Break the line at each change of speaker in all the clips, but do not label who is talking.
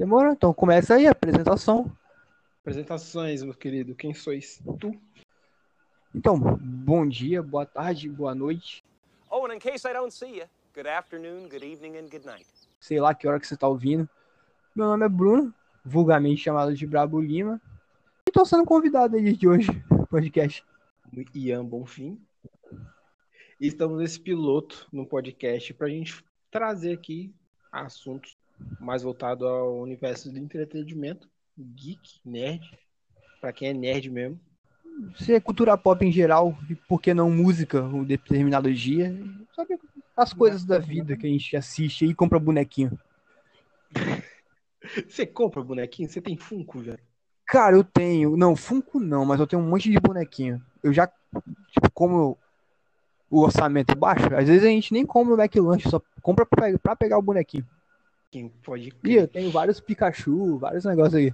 Demorou? Então começa aí a apresentação.
Apresentações, meu querido. Quem sois tu?
Então, bom dia, boa tarde, boa noite.
Oh, and in case I don't see you, good afternoon, good evening, and good night.
Sei lá que hora que você tá ouvindo. Meu nome é Bruno, vulgarmente chamado de Brabo Lima. E tô sendo convidado aí de hoje no podcast.
Ian Bonfim. E estamos nesse piloto no podcast pra gente trazer aqui assuntos mais voltados ao universo do entretenimento, geek, nerd, pra quem é nerd mesmo.
Se é cultura pop em geral, e por que não música um determinado dia? Sabe as coisas da vida que a gente assiste e compra bonequinho.
Você compra bonequinho? Você tem Funko, velho?
Cara, eu tenho. Não, Funko não, mas eu tenho um monte de bonequinho. Eu já, tipo, como o orçamento é baixo, às vezes a gente nem compra o McLanche, só compra pra pegar o bonequinho.
Quem pode
E
crer.
eu tenho vários Pikachu, vários negócios aí.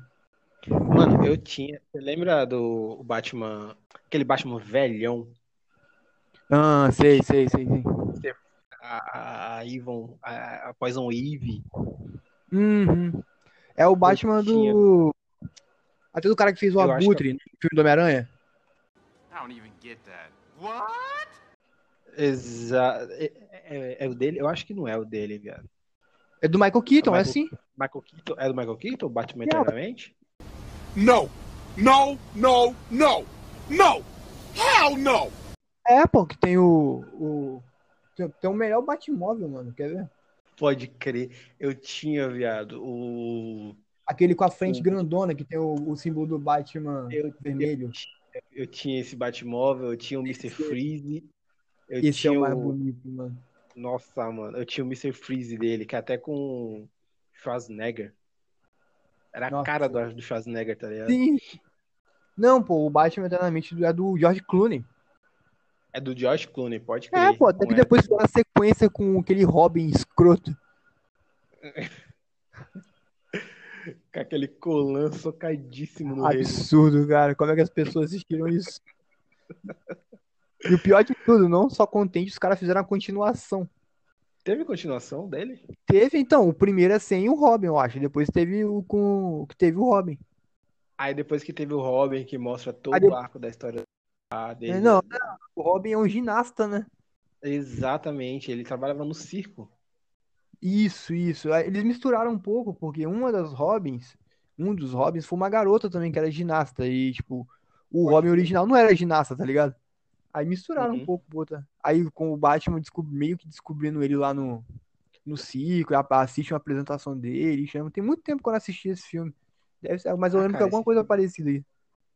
Mano, eu tinha. Você lembra do Batman. Aquele Batman velhão?
Ah, sei, sei, sei, sei.
A, a Yvonne, a, a Poison Eve.
Uhum. É o Batman do. Até do cara que fez o
Eu
Abutre no filme do Homem-Aranha.
I don't even get that. What?
Exa... É, é- é o dele? Eu acho que não é o dele, viado.
É do Michael Keaton, é
Michael-
assim?
Michael Keaton, é do Michael Keaton, Batman
Não.
Eternamente?
No. No, no, no. No. Hell no.
É, pô, que tem o. o... Tem, tem o melhor Batmóvel, mano. Quer ver?
Pode crer. Eu tinha, viado, o.
Aquele com a frente
O-
grandona, que tem o, o símbolo do Batman
Eu,
vermelho.
eu tinha esse Batmóvel, eu tinha o Mr. Freeze. Eu
Esse é
tinha
o mais
o-
bonito, mano.
Nossa, mano, eu tinha o Mr. Freeze dele, que é até com Schwarzenegger. Era a
Nossa.
cara do, do Schwarzenegger, tá ligado?
Sim. Não, pô, o Batman eternamente é do George Clooney.
É do George Clooney, pode crer.
É, pô, até que
é?
depois fizeram a sequência com aquele Robin escroto.
Com aquele colã socadíssimo no rei.
Absurdo, cara. Como é que as pessoas assistiram isso? E o pior de tudo, não só contente, os caras fizeram a continuação.
Teve continuação dele?
Teve, então, o primeiro é sem o Robin, eu acho. Depois teve o com que teve o Robin.
Aí depois que teve o Robin, que mostra todo
Aí
o arco da história dele.
Não, não, o Robin é um ginasta, né?
Exatamente, ele trabalhava no circo.
Isso, isso. Eles misturaram um pouco, porque uma das Robins, um dos Robins foi uma garota também que era ginasta. E, tipo, o Robin original não era ginasta, tá ligado? Aí misturaram um
Uhum.
pouco, bota. Aí com o Batman meio que descobrindo ele lá no, no circo, a- assiste uma apresentação dele, chama. Tem muito tempo que eu não assisti esse filme. Deve ser, mas eu
Ah,
lembro que
cara,
alguma
esse
coisa
filme-
parecida aí.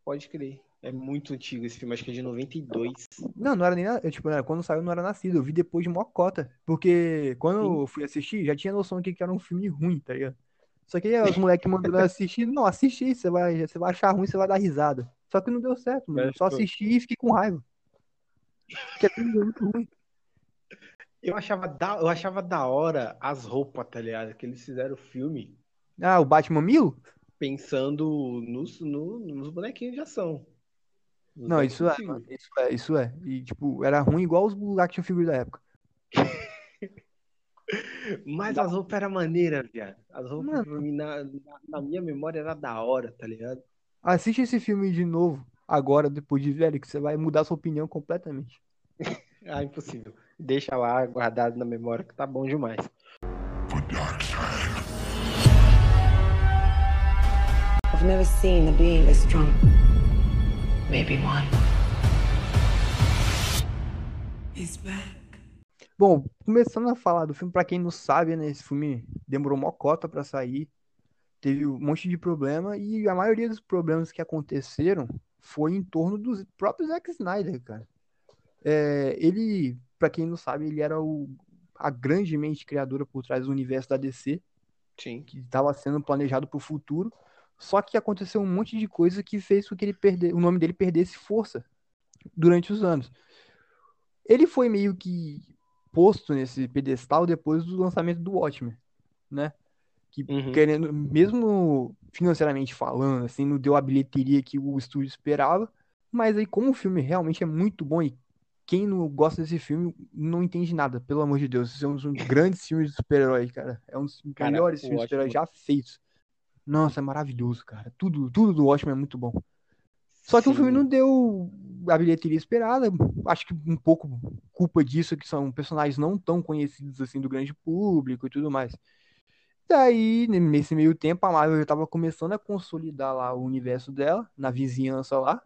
Pode crer. É muito antigo esse filme, acho que é de 92.
Não, não era nem. eu, Tipo, né, quando saiu, não era nascido. Eu vi depois de mocota. Porque quando
Sim.
eu fui assistir, já tinha noção de que era um filme ruim, tá ligado? Só que aí os moleques mandando assistir. Não, assiste você vai, você vai achar ruim, você vai dar risada. Só que não deu certo, mano. Só
pô.
assisti e fiquei com raiva. Porque é muito ruim.
Eu achava da, eu achava da hora as roupas, tá ligado? Que eles fizeram o filme
Ah, o Batman Mil?
pensando nos, no- nos bonequinhos de ação. Nos
Não, isso é. Isso é, isso é. E, tipo, era ruim igual os action figures da época.
Mas as roupas eram maneiras, viado. As roupas,
Mano.
pra mim, na, na, na minha memória, era da hora, tá ligado?
Assiste esse filme de novo, agora, depois de velho, que você vai mudar sua opinião completamente.
Ah, impossível. Deixa lá guardado na memória que tá bom demais.
I've never seen a being this strong. Maybe one. He's back.
Bom, começando a falar do filme, pra quem não sabe, né, esse filme demorou mó cota pra sair, teve um monte de problema e a maioria dos problemas que aconteceram foi em torno dos próprios Zack Snyder, cara. É, ele, pra quem não sabe, ele era o, a grande mente criadora por trás do universo da DC,
Sim.
que estava sendo planejado para o futuro, só que aconteceu um monte de coisa que fez com que ele perder, o nome dele perdesse força durante os anos. Ele foi meio que posto nesse pedestal depois do lançamento do Watchmen, né? Que
Uhum.
querendo, mesmo financeiramente falando, assim, não deu a bilheteria que o estúdio esperava, mas aí como o filme realmente é muito bom e quem não gosta desse filme não entende nada, pelo amor de Deus. Esse é um dos grandes filmes de super-herói, cara. É um dos
Cara,
melhores filmes de super-herói já feitos. Nossa, é maravilhoso, cara. Tudo, tudo do Watchmen é muito bom. Só que o filme
Sim.
não deu a bilheteria esperada. Acho que um pouco culpa disso, que são personagens não tão conhecidos assim do grande público e tudo mais. Daí, nesse meio tempo, a Marvel já tava começando a consolidar lá o universo dela, na vizinhança lá.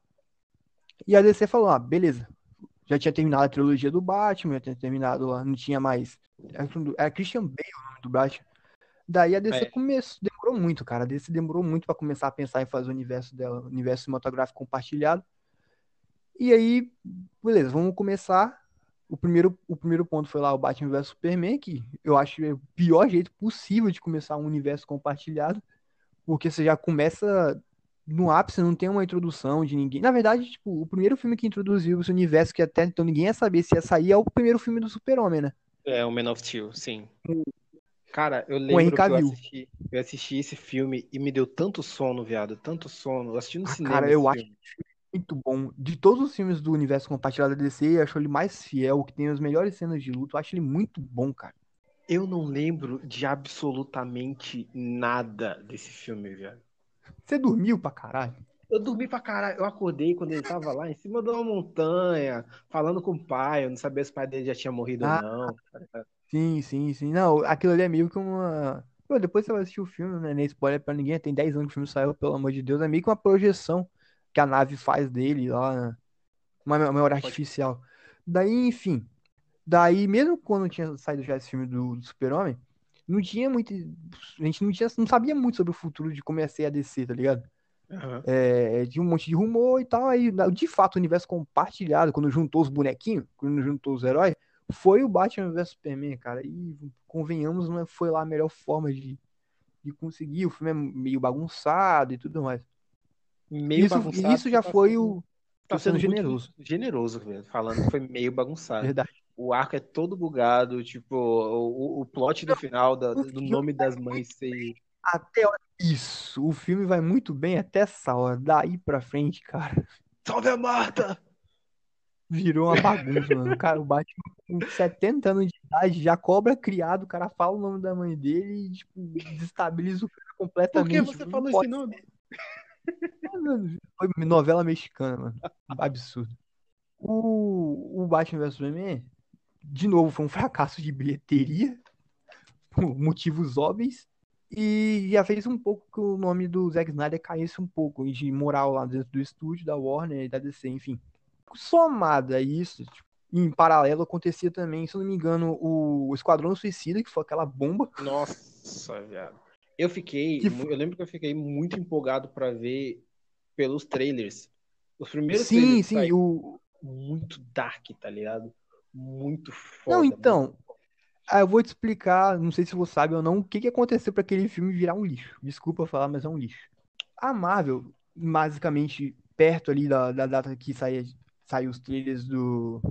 E a DC falou: ah, beleza. Já tinha terminado a trilogia do Batman, já tinha terminado lá, não tinha mais. Era Christian Bale o nome do Batman. Daí a DC
É.
começou, demorou muito, cara. A DC demorou muito pra começar a pensar em fazer o universo dela, o universo cinematográfico compartilhado. E aí, beleza, vamos começar. O primeiro, o primeiro ponto foi lá o Batman vs Superman, que eu acho é o pior jeito possível de começar um universo compartilhado, porque você já começa no ápice, não tem uma introdução de ninguém. Na verdade, tipo, o primeiro filme que introduziu esse universo, que até então ninguém ia saber se ia sair, é o primeiro filme do Super-Homem, né?
É, o Man of Steel, sim. Cara, eu lembro que eu assisti, eu assisti esse filme e me deu tanto sono, viado, tanto sono. Eu assisti no
Ah,
cinema
cara, eu acho
filme.
Muito bom. De todos os filmes do universo compartilhado da DC, eu acho ele mais fiel, que tem as melhores cenas de luta. Eu acho ele muito bom, cara.
Eu não lembro de absolutamente nada desse filme, viado.
Você dormiu pra caralho?
Eu dormi pra caralho. Eu acordei quando ele tava lá em cima de uma montanha, falando com o pai. Eu não sabia se o pai dele já tinha morrido
Ah.
ou não.
Sim, sim, sim. Não, aquilo ali é meio que uma. Pô, depois você vai assistir o filme, né? Nem spoiler pra ninguém. Tem 10 anos que o filme saiu, pelo amor de Deus. É meio que uma projeção que a nave faz dele lá? Uma me- memória artificial. Daí, enfim. Daí, mesmo quando tinha saído já esse filme do, do Super-Homem, não tinha muito. A gente não, tinha, não sabia muito sobre o futuro de como ia ser a DC, tá ligado?
Aham.
É, tinha um monte de rumor e tal. Aí, de fato, o universo compartilhado, quando juntou os bonequinhos, quando juntou os heróis, foi o Batman vs Superman, cara. E convenhamos, não é- foi lá a melhor forma de, de conseguir. O filme é meio bagunçado e tudo mais.
Meio
Isso,
bagunçado.
isso já
tá
foi o.
Tá
Tô sendo generoso.
Generoso, velho. Falando que foi meio bagunçado.
Verdade.
O arco é todo bugado, tipo, o, o- o plot do final da- do nome das mães ser.
Até isso. O filme vai muito bem até essa hora. Daí pra frente, cara,
Salve a Marta!
virou uma bagunça, mano. O cara, o Batman com 70 anos de idade, já cobra criado, o cara fala o nome da mãe dele e, tipo, desestabiliza o cara
Por
completamente.
que você falou esse nome?
Foi novela mexicana, mano. Absurdo. O, o Batman vs Superman, de novo, foi um fracasso de bilheteria, por motivos óbvios, e já fez um pouco que o nome do Zack Snyder caísse um pouco de moral lá dentro do estúdio, da Warner e da DC, enfim. Somado a isso, tipo, em paralelo acontecia também, se eu não me engano, o Esquadrão Suicida, que foi aquela bomba.
Nossa, viado. Eu fiquei.
Que
Eu lembro que eu fiquei muito empolgado pra ver pelos trailers. Os primeiros
Sim,
trailers
sim, o,
muito dark, tá ligado? Muito foda.
Não, então. Ah, eu vou te explicar, não sei se você sabe ou não, o que que aconteceu para aquele filme virar um lixo. Desculpa falar, mas é um lixo. A Marvel, basicamente, perto ali da, da data que saía, saiu os trailers do,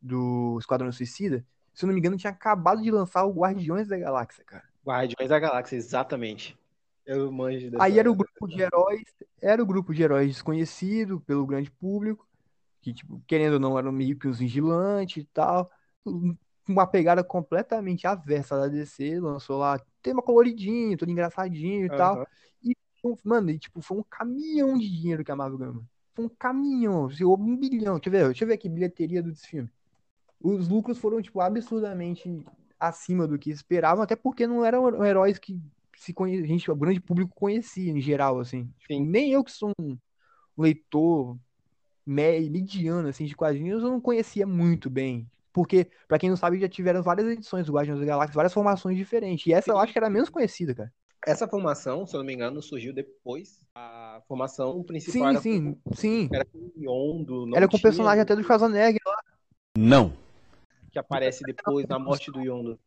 do Esquadrão Suicida, se eu não me engano, tinha acabado de lançar o Guardiões da Galáxia, cara.
Guardiões da Galáxia, exatamente. Eu manjo dessa.
Aí era o grupo de heróis, era o grupo de heróis desconhecido pelo grande público, que, tipo, querendo ou não, eram meio que os vigilantes e tal. Uma pegada completamente avessa da DC, lançou lá tema coloridinho, todo engraçadinho e tal.
Aham.
Um- Mano, e, tipo, foi um caminhão de dinheiro que a Marvel ganhou. Foi um caminhão, assim, um bilhão. Deixa eu ver, deixa eu ver aqui, bilheteria do filme. Os lucros foram, tipo, absurdamente acima do que esperavam, até porque não eram heróis que se conhe... gente, o grande público conhecia em geral, assim. Tipo,
Sim.
nem eu que sou um leitor me- mediano, assim, de quadrinhos, eu não conhecia muito bem. Porque, pra quem não sabe, já tiveram várias edições do Guardiões da Galáxia, várias formações diferentes. E essa eu acho que era a menos conhecida, cara.
Essa formação, se eu não me engano, surgiu depois. A formação principal
Sim,
era
sim, sim.
era com o Yondo, não
Era com o personagem até do Schwarzenegger lá.
Não.
Que aparece depois na morte do Yondo.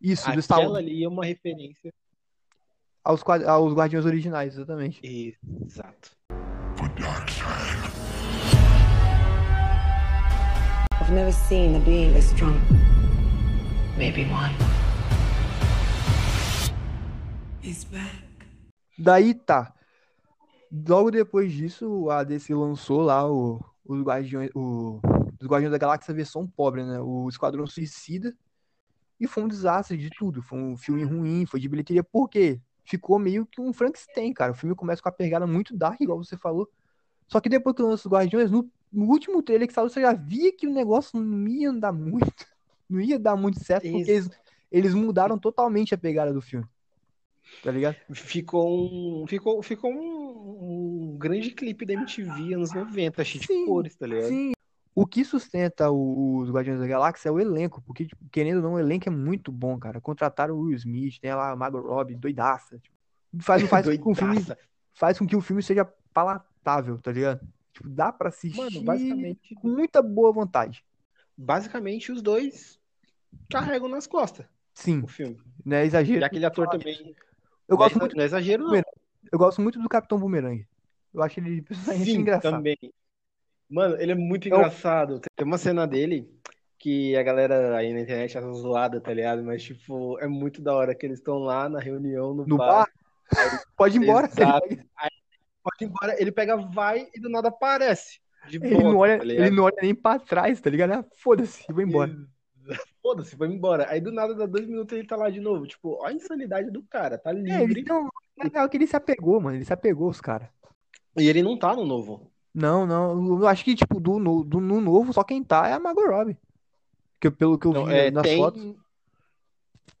Isso, do Star
Aquela
Wars,
ali é uma referência.
aos, aos Guardiões originais, exatamente.
Exato.
I've never seen a being as strong. Maybe one. He's back.
Daí tá. Logo depois disso, a DC lançou lá o, os Guardiões, o, os Guardiões da Galáxia versão pobre, né? O Esquadrão Suicida. E foi um desastre de tudo. Foi um filme ruim, foi de bilheteria. Por quê? ficou meio que um Frankenstein, cara. O filme começa com a pegada muito dark, igual você falou. Só que depois que lança os Guardiões, no, no último trailer que saiu, você já via que o negócio não ia andar muito. Não ia dar muito certo, porque
Isso.
eles, eles mudaram totalmente a pegada do filme. Tá ligado?
Ficou um, ficou, ficou um, um grande clipe da MTV anos 90, cheio de cores, tá ligado?
Sim. O que sustenta o- os Guardiões da Galáxia é o elenco, porque, tipo, querendo ou não, o elenco é muito bom, cara. Contrataram o Will Smith, tem lá a Margot Robbie, doidaça. Tipo, faz, faz, com que o filme,
Doidaça.
faz com que o filme seja palatável, tá ligado? Tipo, dá pra assistir
Mano, basicamente,
com muita boa vontade.
basicamente os dois carregam nas costas
Sim,
o filme.
não é
E
exagero.
aquele ator também.
Eu
Não é,
gosto
exa-
muito,
não é exagero, não.
Eu gosto muito do Capitão Boomerang. Eu acho ele
Sim,
engraçado.
também. Mano, ele é muito
É o-
engraçado. Tem uma cena dele que a galera aí na internet acha zoada, tá ligado? Mas, tipo, é muito da hora que eles estão lá na reunião no,
No
bar.
bar, pode ir embora.
Exato. Pode ir embora, ele pega, vai e do nada aparece. De
Ele não,
volta,
olha,
tá
ele não olha nem pra trás, tá ligado? Ah, Foda-se, vou embora.
Foda-se, foi embora. Aí do nada, dá dois minutos, ele tá lá de novo. Tipo, olha a insanidade do cara, tá
É, ele,
livre.
não, legal que ele se apegou, mano. Ele se apegou os caras.
E ele não tá no novo.
Não, não. Eu acho que, tipo, do, no- do no novo, só quem tá é a Margot Robbie. Que, pelo que eu
Não,
vi
é,
nas
tem,
fotos.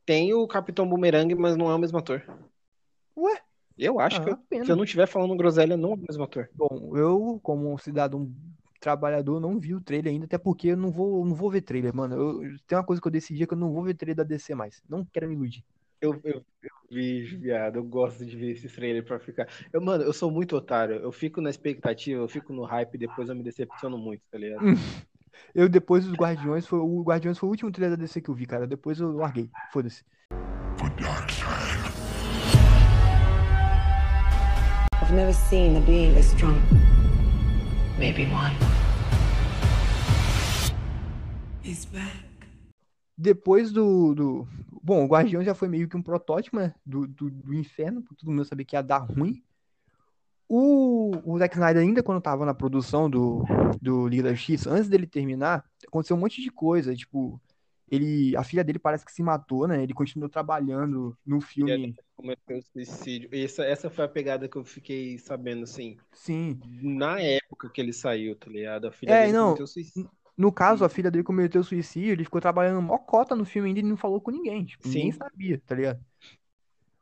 tem o Capitão Boomerang, mas não é o mesmo ator.
Ué?
Eu acho que
Ah,
eu-
pena.
se eu não estiver falando groselha, não é o mesmo ator.
Bom, eu, como um cidadão trabalhador, não vi o trailer ainda, até porque eu não vou, não vou ver trailer, mano. Eu, eu- tem uma coisa que eu decidi é que eu não vou ver trailer da DC mais. Não quero me iludir.
Eu, eu, eu vejo, viado. Eu gosto de ver esses trailers pra ficar. Eu, mano, eu sou muito otário. Eu fico na expectativa, eu fico no hype, depois eu me decepciono muito, tá ligado?
Eu, depois dos Guardiões, foi, o Guardiões foi o último trailer da DC que eu vi, cara. Depois eu larguei. Foda-se.
I've never seen a being this strong. Maybe one. He's back.
Depois do, do. Bom, o Guardião já foi meio que um protótipo, né? Do, do, do inferno, pra todo mundo saber que ia dar ruim. O, o Zack Snyder, ainda quando tava na produção do, do Liga da Justiça, antes dele terminar, aconteceu um monte de coisa. Tipo, ele, a filha dele parece que se matou, né? Ele continuou trabalhando no filme.
Cometeu suicídio. Essa, essa foi a pegada que eu fiquei sabendo, assim,
Sim.
na época que ele saiu, tá ligado? A filha
É,
dele
não.
cometeu suicídio.
No caso, a filha dele cometeu suicídio, ele ficou trabalhando mó cota no filme ainda e não falou com ninguém. Tipo, ninguém
Sim.
sabia, tá ligado?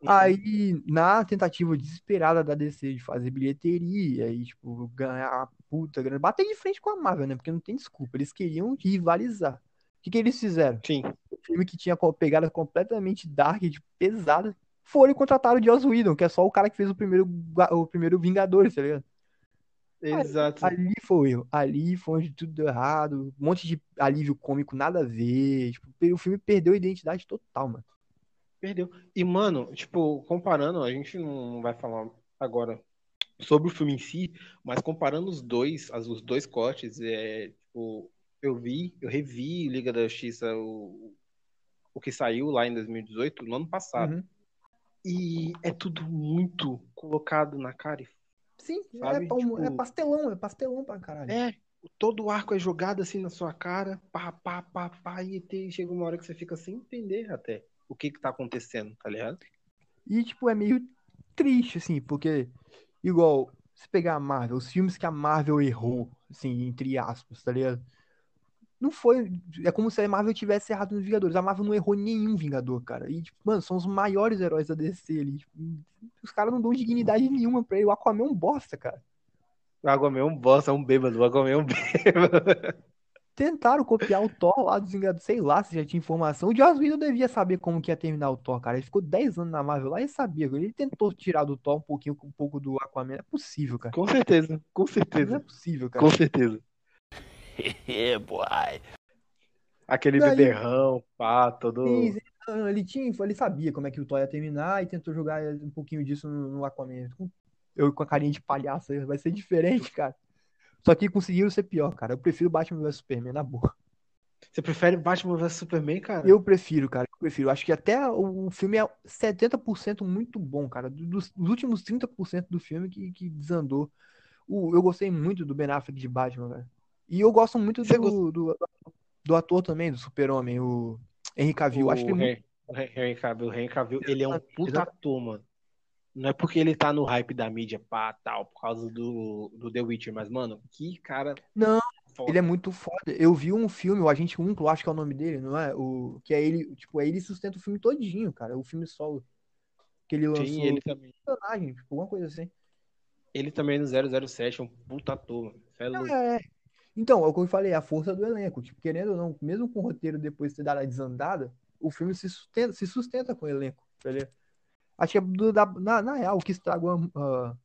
Uhum.
Aí, na tentativa desesperada da DC de fazer bilheteria e, tipo, ganhar a puta grana, bater de frente com a Marvel, né? Porque não tem desculpa. Eles queriam rivalizar. O que, que eles fizeram?
Sim.
Um filme que tinha pegada completamente dark, tipo, pesada. Foram e contrataram o Joss Whedon, que é só o cara que fez o primeiro, o primeiro Vingadores, tá ligado?
Exato.
Ali foi o erro. Ali foi onde tudo deu errado. Um monte de alívio cômico, nada a ver. Tipo, o filme perdeu a identidade total, mano.
Perdeu. E, mano, tipo, comparando, a gente não vai falar agora sobre o filme em si, mas comparando os dois, as, os dois cortes, é, tipo, eu vi, eu revi Liga da Justiça, o, o que saiu lá em 2018, no ano passado.
Uhum.
E é tudo muito colocado na cara. e
Sim,
Sabe?
é, pau-
Tipo-
é pastelão, é pastelão pra caralho.
É, todo o arco é jogado assim na sua cara, pá, pá, pá, pá, e tem- chega uma hora que você fica sem entender até o que que tá acontecendo, tá ligado?
E, tipo, é meio triste, assim, porque, igual, se pegar a Marvel, os filmes que a Marvel errou, assim, entre aspas, tá ligado? Não foi. É como se a Marvel tivesse errado nos Vingadores. A Marvel não errou nenhum Vingador, cara. E, tipo, mano, são os maiores heróis da DC ali. Tipo, os caras não dão dignidade nenhuma pra ele. O Aquaman é um bosta, cara.
O Aquaman é um bosta, é um bêbado, o Aquaman é um bêbado.
Tentaram copiar o Thor lá dos Vingadores, sei lá se já tinha informação. O Joss Whedon devia saber como que ia terminar o Thor, cara. Ele ficou 10 anos na Marvel lá e sabia. Ele tentou tirar do Thor um pouquinho, um pouco do Aquaman. É possível, cara.
Com certeza, com
Não é
certeza,
possível, cara.
com certeza.
boy.
Aquele
Daí-
beberrão, pá, todo.
Sim, Ele tinha, ele sabia como é que o Thor ia terminar e tentou jogar um pouquinho disso no, no Aquaman. Eu com a carinha de palhaço, aí vai ser diferente, cara. Só que conseguiram ser pior, cara. Eu prefiro Batman vs Superman, na boa.
Você prefere Batman vs Superman, cara?
Eu prefiro, cara. Eu prefiro. Acho que até o filme é 70% muito bom, cara. Dos, dos últimos 30% do filme que, que desandou. O- eu gostei muito do Ben Affleck de Batman, cara. E eu gosto muito do, do, do ator também, do Super-Homem, o Henry Cavill.
o
Acho que ele é muito
Henry, o Henry Cavill, Henry Cavill, ele é um puta ator, mano. Não é porque ele tá no hype da mídia, pá, tal, por causa do, do The Witcher, mas, mano, que cara
Não,
foda.
ele é muito foda. Eu vi um filme, o Agente Uncle, acho que é o nome dele, não é? O, que é ele, tipo, é ele sustenta o filme todinho, cara. O filme solo. Que ele lançou
Sim, ele também.
personagem, tipo, alguma coisa assim.
Ele também no 007 é um puta ator, mano. É louco.
É. Então, é o que eu falei, a força do elenco. Tipo, querendo ou não, mesmo com o roteiro depois de ter dado a desandada, o filme se sustenta, se sustenta com o elenco, entendeu? Acho que é do- da- na, na real, o que estragou ah,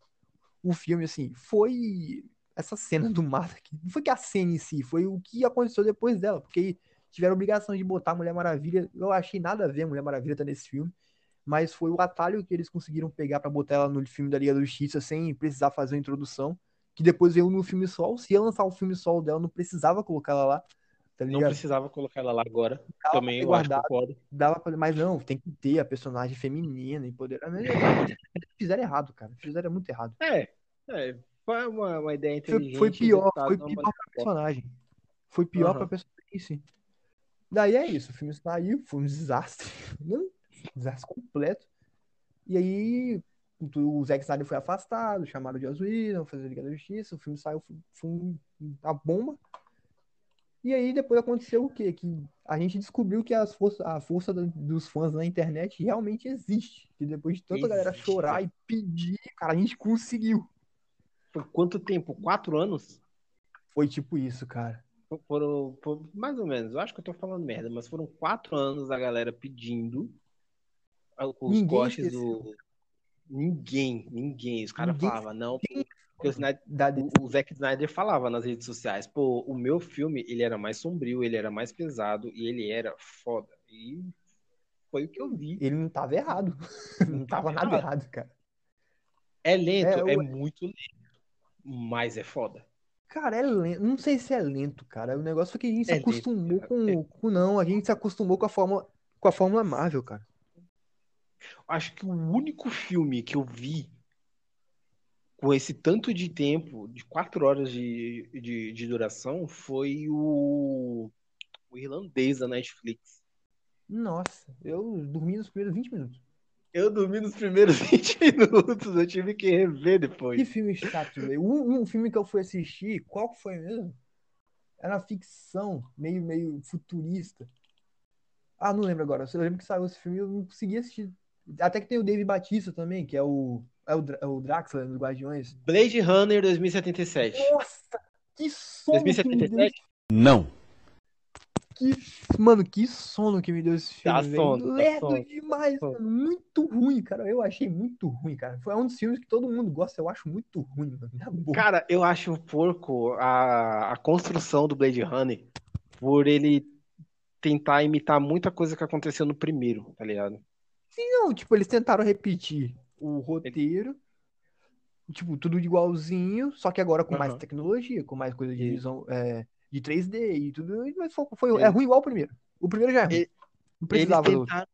o filme, assim, foi essa cena do mato aqui. Não foi que a cena em si, foi o que aconteceu depois dela, porque tiveram obrigação de botar a Mulher Maravilha. Eu achei nada a ver a Mulher Maravilha tá nesse filme, mas foi o atalho que eles conseguiram pegar pra botar ela no filme da Liga da Justiça sem precisar fazer uma introdução. Que depois veio no filme solo. Se ia lançar o filme solo dela, não precisava colocar ela lá. Tá
Não precisava colocar ela lá agora.
Dava
também eu acho,
guardado.
concordo.
Dava pra... Mas não, tem que ter a personagem feminina, empoderada. Mas Fizeram errado, cara. Fizeram muito errado.
É, é, foi uma, uma ideia inteligente.
foi pior, foi pior pra personagem. Foi pior
Aham.
pra personagem em si. Daí é isso, o filme saiu, foi um desastre. Não, desastre completo. E aí o Zack Snyder foi afastado, chamaram de Whedon, fazer Liga da Justiça, o filme saiu, foi, foi um- a bomba. E aí depois aconteceu o quê? Que a gente descobriu que as força, a força do- dos fãs na internet realmente existe. Que depois de tanta galera
Existe,
chorar e pedir, cara, a gente conseguiu.
Foi quanto tempo? Quatro anos?
Foi tipo isso, cara.
Foram, foram mais ou menos. Eu acho que eu tô falando merda, mas foram quatro anos a galera pedindo os
Ninguém
cortes
esqueceu.
do. Ninguém, ninguém. Os caras falavam, não. Porque o, Snyder- o, o Zack Snyder falava nas redes sociais, pô, o meu filme ele era mais sombrio, ele era mais pesado e ele era foda. E foi o que eu vi.
Ele não tava errado. Não tava nada
errado.
cara.
É lento,
É,
é, muito lento, mas é foda.
Cara, é lento. Não sei se é lento, cara. O negócio foi que a gente se
É lento,
acostumou
cara.
com, com. Não, a gente se acostumou com a fórmula, com a Fórmula Marvel, cara.
Acho que o único filme que eu vi com esse tanto de tempo, de quatro horas de, de, de duração, foi o, o irlandês da Netflix.
Nossa, eu dormi nos primeiros 20 minutos.
Eu dormi nos primeiros 20 minutos, eu tive que rever
Que
depois.
filme chato, velho. Um, um filme que eu fui assistir, qual que foi mesmo? Era ficção, meio, meio futurista. Ah, não lembro agora. Eu lembro que saiu esse filme e eu não consegui assistir. Até que tem o Dave Batista também, que é o, é o, é o Draxler dos Guardiões.
Blade Runner 2077.
Nossa, que sono que me deu
2077?
Não.
Que, mano, que sono que me deu esse filme,
Dá
velho.
sono,
Lerdo
sono,
demais,
sono.
mano. Muito ruim, cara. Eu achei muito ruim, cara. Foi um dos filmes que todo mundo gosta. Eu acho muito ruim, mano.
Cara, eu acho um porco a, a construção do Blade Runner por ele tentar imitar muita coisa que aconteceu no primeiro, tá ligado?
Não, tipo, eles tentaram repetir o roteiro. Tipo, tudo igualzinho, só que agora com mais
Aham.
tecnologia, com mais coisa de visão é, de 3D e tudo. Mas foi, foi- é ruim igual o primeiro. O primeiro já é ruim. Não
Eles
precisava outro.
tentaram,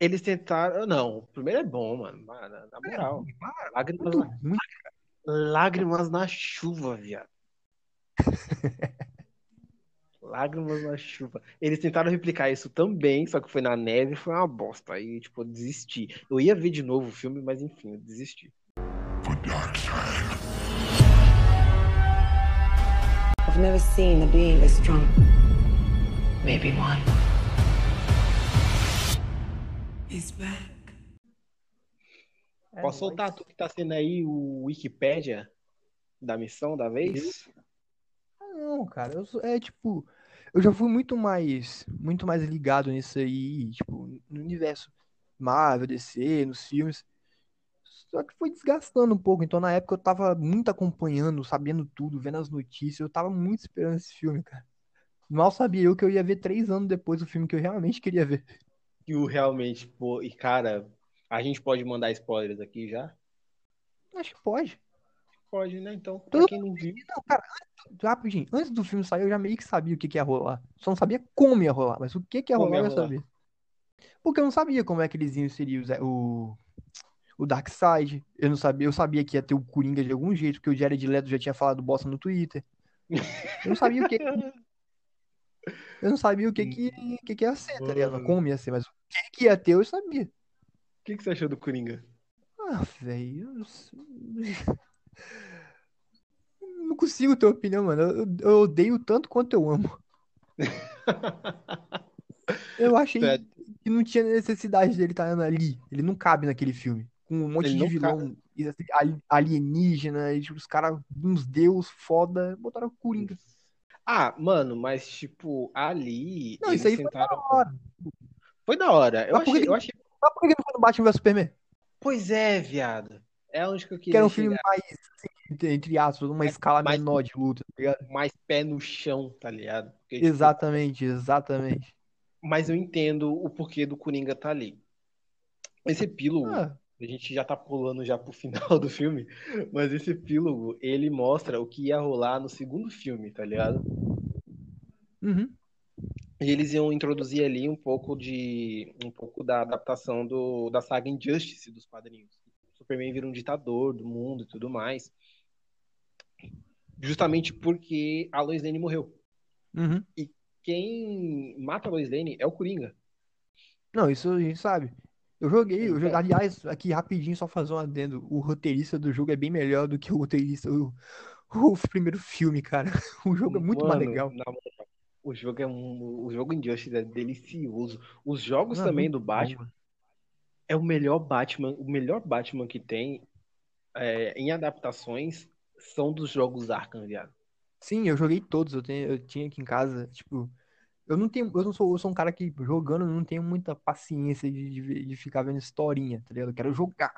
eles tentaram. Não, o primeiro é bom, mano. Na, na moral. Lágrimas,
Muito
na, lágrimas na chuva, viado. Lágrimas na chuva. Eles tentaram replicar isso também, só que foi na neve e foi uma bosta. Aí, tipo, eu desisti. Eu ia ver de novo o filme, mas enfim, eu desisti.
I've never seen a being this strong. Maybe one. He's back.
É
Posso soltar tu que tá sendo aí o Wikipédia da missão da vez?
Não, cara, eu sou- é tipo, eu já fui muito mais, muito mais ligado nisso aí, tipo, no universo Marvel, DC, nos filmes. Só que foi desgastando um pouco, então na época eu tava muito acompanhando, sabendo tudo, vendo as notícias, eu tava muito esperando esse filme, cara. Mal sabia eu que eu ia ver três anos depois o filme que eu realmente queria ver.
E o realmente, pô, e cara, a gente pode mandar spoilers aqui já?
Acho que pode.
Pode, né? Então, pra quem não viu.
Não, cara, antes- rapidinho, antes do filme sair eu já meio que sabia o que que ia rolar. Só não sabia como ia rolar, mas o que que ia
Como
rolar
ia
eu
rolar.
sabia. Porque eu não sabia como é que eles iam inserir o, o, Darkseid. Eu não sabia, eu sabia que ia ter o Coringa de algum jeito, porque o Jared Leto já tinha falado bosta no Twitter. Eu não sabia o que eu não sabia o que que, que, que ia ser, tá ligado? Como ia ser, mas o que que ia ter eu sabia.
O que, que você achou do Coringa?
Ah, velho. eu- Não consigo ter opinião, mano. Eu, eu odeio tanto quanto eu amo. Eu achei que não tinha necessidade dele estar ali. Ele não cabe naquele filme. Com um monte
Ele
de vilão e, assim, ali- alienígena, e tipo, os caras, uns deus foda, botaram o Coringa.
Ah, mano, mas tipo, ali
Não, isso aí foi
sentaram.
da hora.
Foi da hora. Eu
Mas por
achei,
que-
eu achei.
Mas por que não foi no Batman vs Superman?
Pois é, viado. É onde que eu
Que
queria
era um filme
chegar.
mais, assim, entre- aspas, uma
Mais-
escala
mais-
menor de luta, tá ligado?
Mais pé no chão, tá ligado? Porque, tipo,
Exatamente, exatamente.
Mas eu entendo o porquê do Coringa tá ali. Esse epílogo,
Ah,
a gente já tá pulando já pro final do filme, mas esse epílogo, ele mostra o que ia rolar no segundo filme, tá ligado?
uhum.
E eles iam introduzir ali um pouco de um pouco da adaptação do, da saga Injustice dos quadrinhos. O Superman vira um ditador do mundo e tudo mais. Justamente porque a Lois Lane morreu.
Uhum.
Quem mata a Lois Lane é o Coringa.
Não, isso a gente sabe. Eu joguei, eu joguei,
Então.
aliás, aqui rapidinho, só fazer um adendo. O roteirista do jogo é bem melhor do que o roteirista, o, o primeiro filme, cara. O jogo é muito mais
Mano,
legal.
na moral, o jogo é um, o jogo Injustice é delicioso. Os jogos
Não, é
também
muito
do Batman. É o melhor Batman, o melhor Batman que tem é, em adaptações são dos jogos Arkham, viado.
Sim, eu joguei todos, eu, tenho, eu tinha aqui em casa, tipo, eu não tenho, eu não sou, eu sou um cara que jogando não tenho muita paciência de, de, de ficar vendo historinha, tá ligado? Eu quero jogar.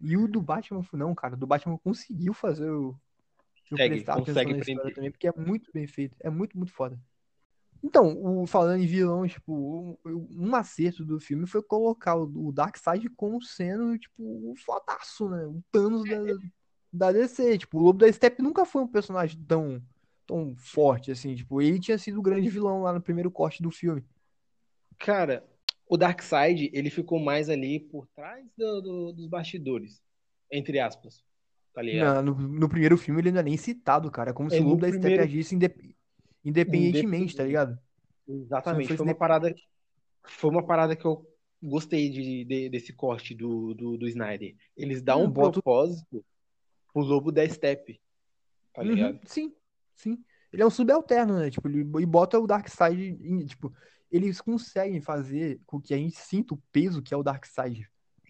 E o do Batman, não, cara, o do Batman conseguiu fazer eu, eu
Consegue,
prestar atenção na história
prender.
também, porque é muito bem feito, é muito, muito foda. Então, o, falando em vilão, tipo, um, um acerto do filme foi colocar o, o Darkseid como sendo, tipo, o fodaço, né? O Thanos da, da DC. Tipo, o Lobo da Steppe nunca foi um personagem tão, tão forte, assim. Tipo, ele tinha sido o grande vilão lá no primeiro corte do filme.
Cara, o Darkseid, ele ficou mais ali por trás do- do- dos bastidores, entre aspas, tá ligado?
Na- no, no primeiro filme ele não é nem citado, cara. É como se
É,
o
no
Lobo da Steppe
primeiro-
agisse indep- independentemente, tá ligado?
Exatamente. Foi uma parada, foi uma parada que eu gostei de, de- desse corte do, do, do Snyder. Eles dão um
bota o-
propósito pro lobo da Steppe, tá
Uhum,
ligado?
sim, sim. Ele é um subalterno, né? Tipo, ele e bota o Darkseid em, tipo, eles conseguem fazer com que a gente sinta o peso que é o Darkseid.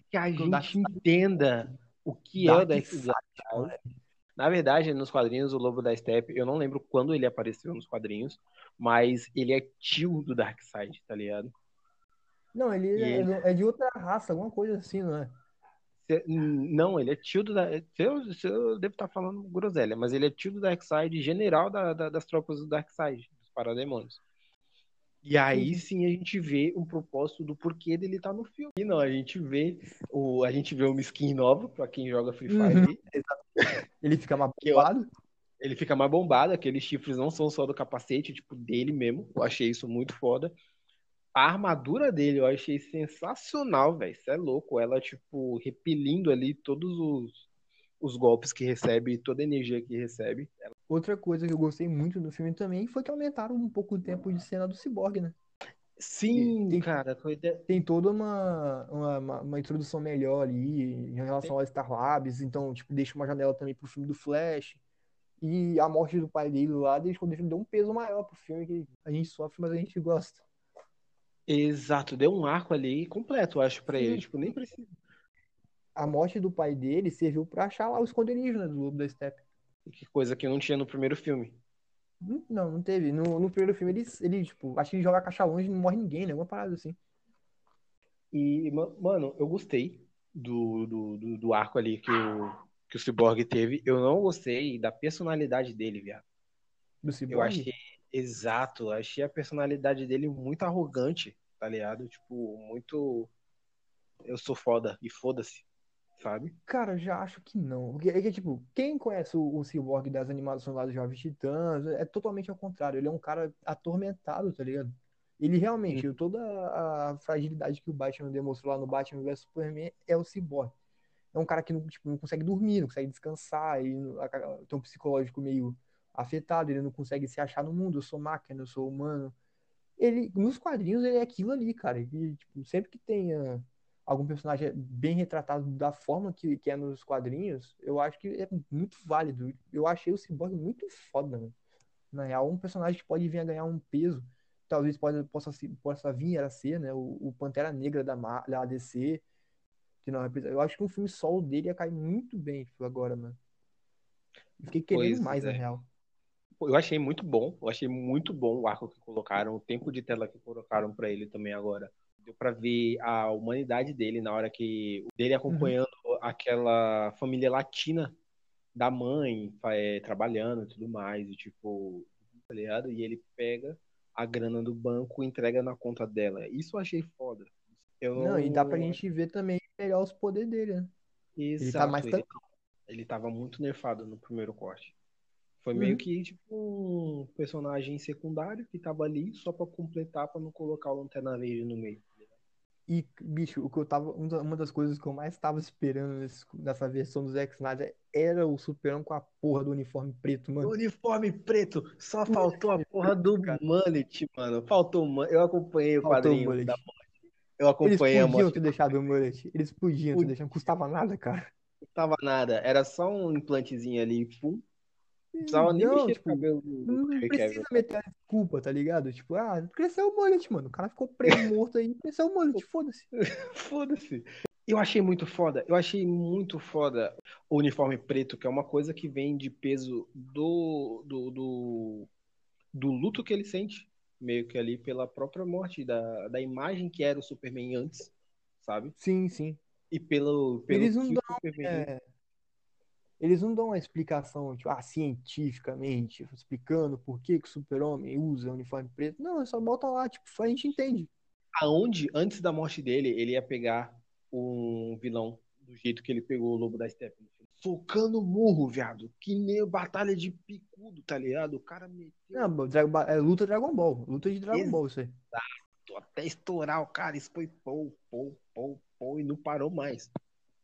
Que a gente entenda o que é o
Darkseid,
Darkseid. Na verdade, nos quadrinhos, o Lobo da Steppe, eu não lembro quando ele apareceu nos quadrinhos, mas ele é tio do Darkseid, tá ligado?
Não, ele é,
ele-
é de outra raça, alguma coisa assim, não é?
Não, ele é tio do. Eu, eu devo estar falando groselha, mas ele é tio do Darkseid, general da- da- das tropas do Darkseid, dos parademônios. E aí sim a gente vê um propósito do porquê dele estar no filme. E não, a gente vê o, a gente vê uma skin nova pra quem joga Free Fire.
Uhum. Ele fica mais bombado.
Ele fica mais bombado, aqueles chifres não são só do capacete, tipo, dele mesmo. Eu achei isso muito foda. A armadura dele eu achei sensacional, velho. Isso é louco. Ela, tipo, repelindo ali todos os, os golpes que recebe, toda a energia que recebe.
Outra coisa que eu gostei muito do filme também foi que aumentaram um pouco o tempo de cena do Cyborg, né?
Sim,
Tem-
cara. Foi de-
Tem toda uma, uma, uma- introdução melhor ali em relação ao Star Labs, então, tipo, deixa uma janela também pro filme do Flash. E a morte do pai dele lá deixou, deu um peso maior pro filme que a gente sofre, mas a gente gosta.
Exato, deu um arco ali completo, eu acho, pra ele.
Sim.
Tipo, nem precisa.
A morte do pai dele serviu pra achar lá o esconderijo, né, do Lobo da Steppe.
Que coisa que não tinha no primeiro filme.
Hum, Não, não teve. No, no primeiro filme ele, ele, tipo, acho que ele joga a caixa longe e não morre ninguém, né? Uma parada assim.
E, ma- mano, eu gostei do, do, do, do arco ali que o, que o Cyborg teve. Eu não gostei da personalidade dele, viado.
Do
Eu
Cyborg.
achei, exato, achei a personalidade dele muito arrogante, tá ligado? Tipo, muito. Eu sou foda e foda-se, sabe?
Cara, eu já acho que não. Porque é que, tipo, quem conhece o, o Cyborg das animações lá dos Jovens Titãs é totalmente ao contrário. Ele é um cara atormentado, tá ligado? Ele realmente, toda a fragilidade que o Batman demonstrou lá no Batman vs Superman é o Cyborg. É um cara que não, tipo, não consegue dormir, não consegue descansar, ele tem um psicológico meio afetado, ele não consegue se achar no mundo. Eu sou máquina, eu sou humano. Ele, nos quadrinhos, ele é aquilo ali, cara. E, tipo, sempre que tenha algum personagem é bem retratado da forma que, que é nos quadrinhos, eu acho que é muito válido. Eu achei o Cyborg muito foda, mano. Na real, um personagem que pode vir a ganhar um peso, talvez pode, possa, possa vir a ser, né? O, o Pantera Negra da, da ADC, que não representa- Eu acho que um filme solo dele ia cair muito bem tipo, agora, mano. Eu Fiquei querendo
Pois
mais, na
é.
real.
Pô, Eu achei muito bom, eu achei muito bom o arco que colocaram, o tempo de tela que colocaram pra ele também agora. Deu pra ver a humanidade dele na hora que dele acompanhando aquela família latina da mãe é, trabalhando e tudo mais, e tipo, tá ligado? E ele pega a grana do banco e entrega na conta dela. Isso eu achei foda. Eu
Não, e dá pra gente ver também melhor os poderes dele, né?
Exato,
tá mais
ele, ele tava muito nerfado no primeiro corte. Foi meio
Uhum.
que tipo um personagem secundário que tava ali só pra completar, pra não colocar o Lanterna Verde no meio.
E, bicho, o que eu tava. um Uma das coisas que eu mais tava esperando nesse- nessa versão do Zack Snyder era o Superman com a porra do uniforme preto, mano.
Uniforme preto, só faltou a porra do
cara.
mullet, mano. Faltou o mullet. Eu acompanhei o
Faltou o
quadrinho
mullet.
da morte. Eu
Eles
acompanhei a
podiam ter deixado o mullet. Eles podiam ter deixado. Não custava nada, cara.
Não tava nada. Era só um implantezinho ali, pum. Não precisava nem
Não,
mexer
tipo,
cabelo
Não precisa meter a desculpa, tá ligado? Tipo, ah, cresceu o mullet, mano. O cara ficou preso morto aí, cresceu o mullet, foda-se.
Foda-se. Eu achei muito foda. Eu achei muito foda o uniforme preto, que é uma coisa que vem de peso do, do, do, do luto que ele sente, meio que ali pela própria morte, da, da imagem que era o Superman antes, sabe?
Sim, sim.
E pelo, pelo
Eles não dão,
Superman.
É, eles não dão uma explicação, tipo, ah, cientificamente, explicando por que, que o super-homem usa uniforme preto. Não, só botam lá, tipo, a gente entende.
Aonde, antes da morte dele, ele ia pegar um vilão do jeito que ele pegou o Lobo da Steppe. Socando murro, viado. Que nem batalha de picudo, tá ligado? O cara meteu
Não, é luta Dragon Ball. Luta de Dragon
Ex-
Ball, isso aí.
até estourar o cara. Isso foi pô, pô, pô, pô, e não parou mais.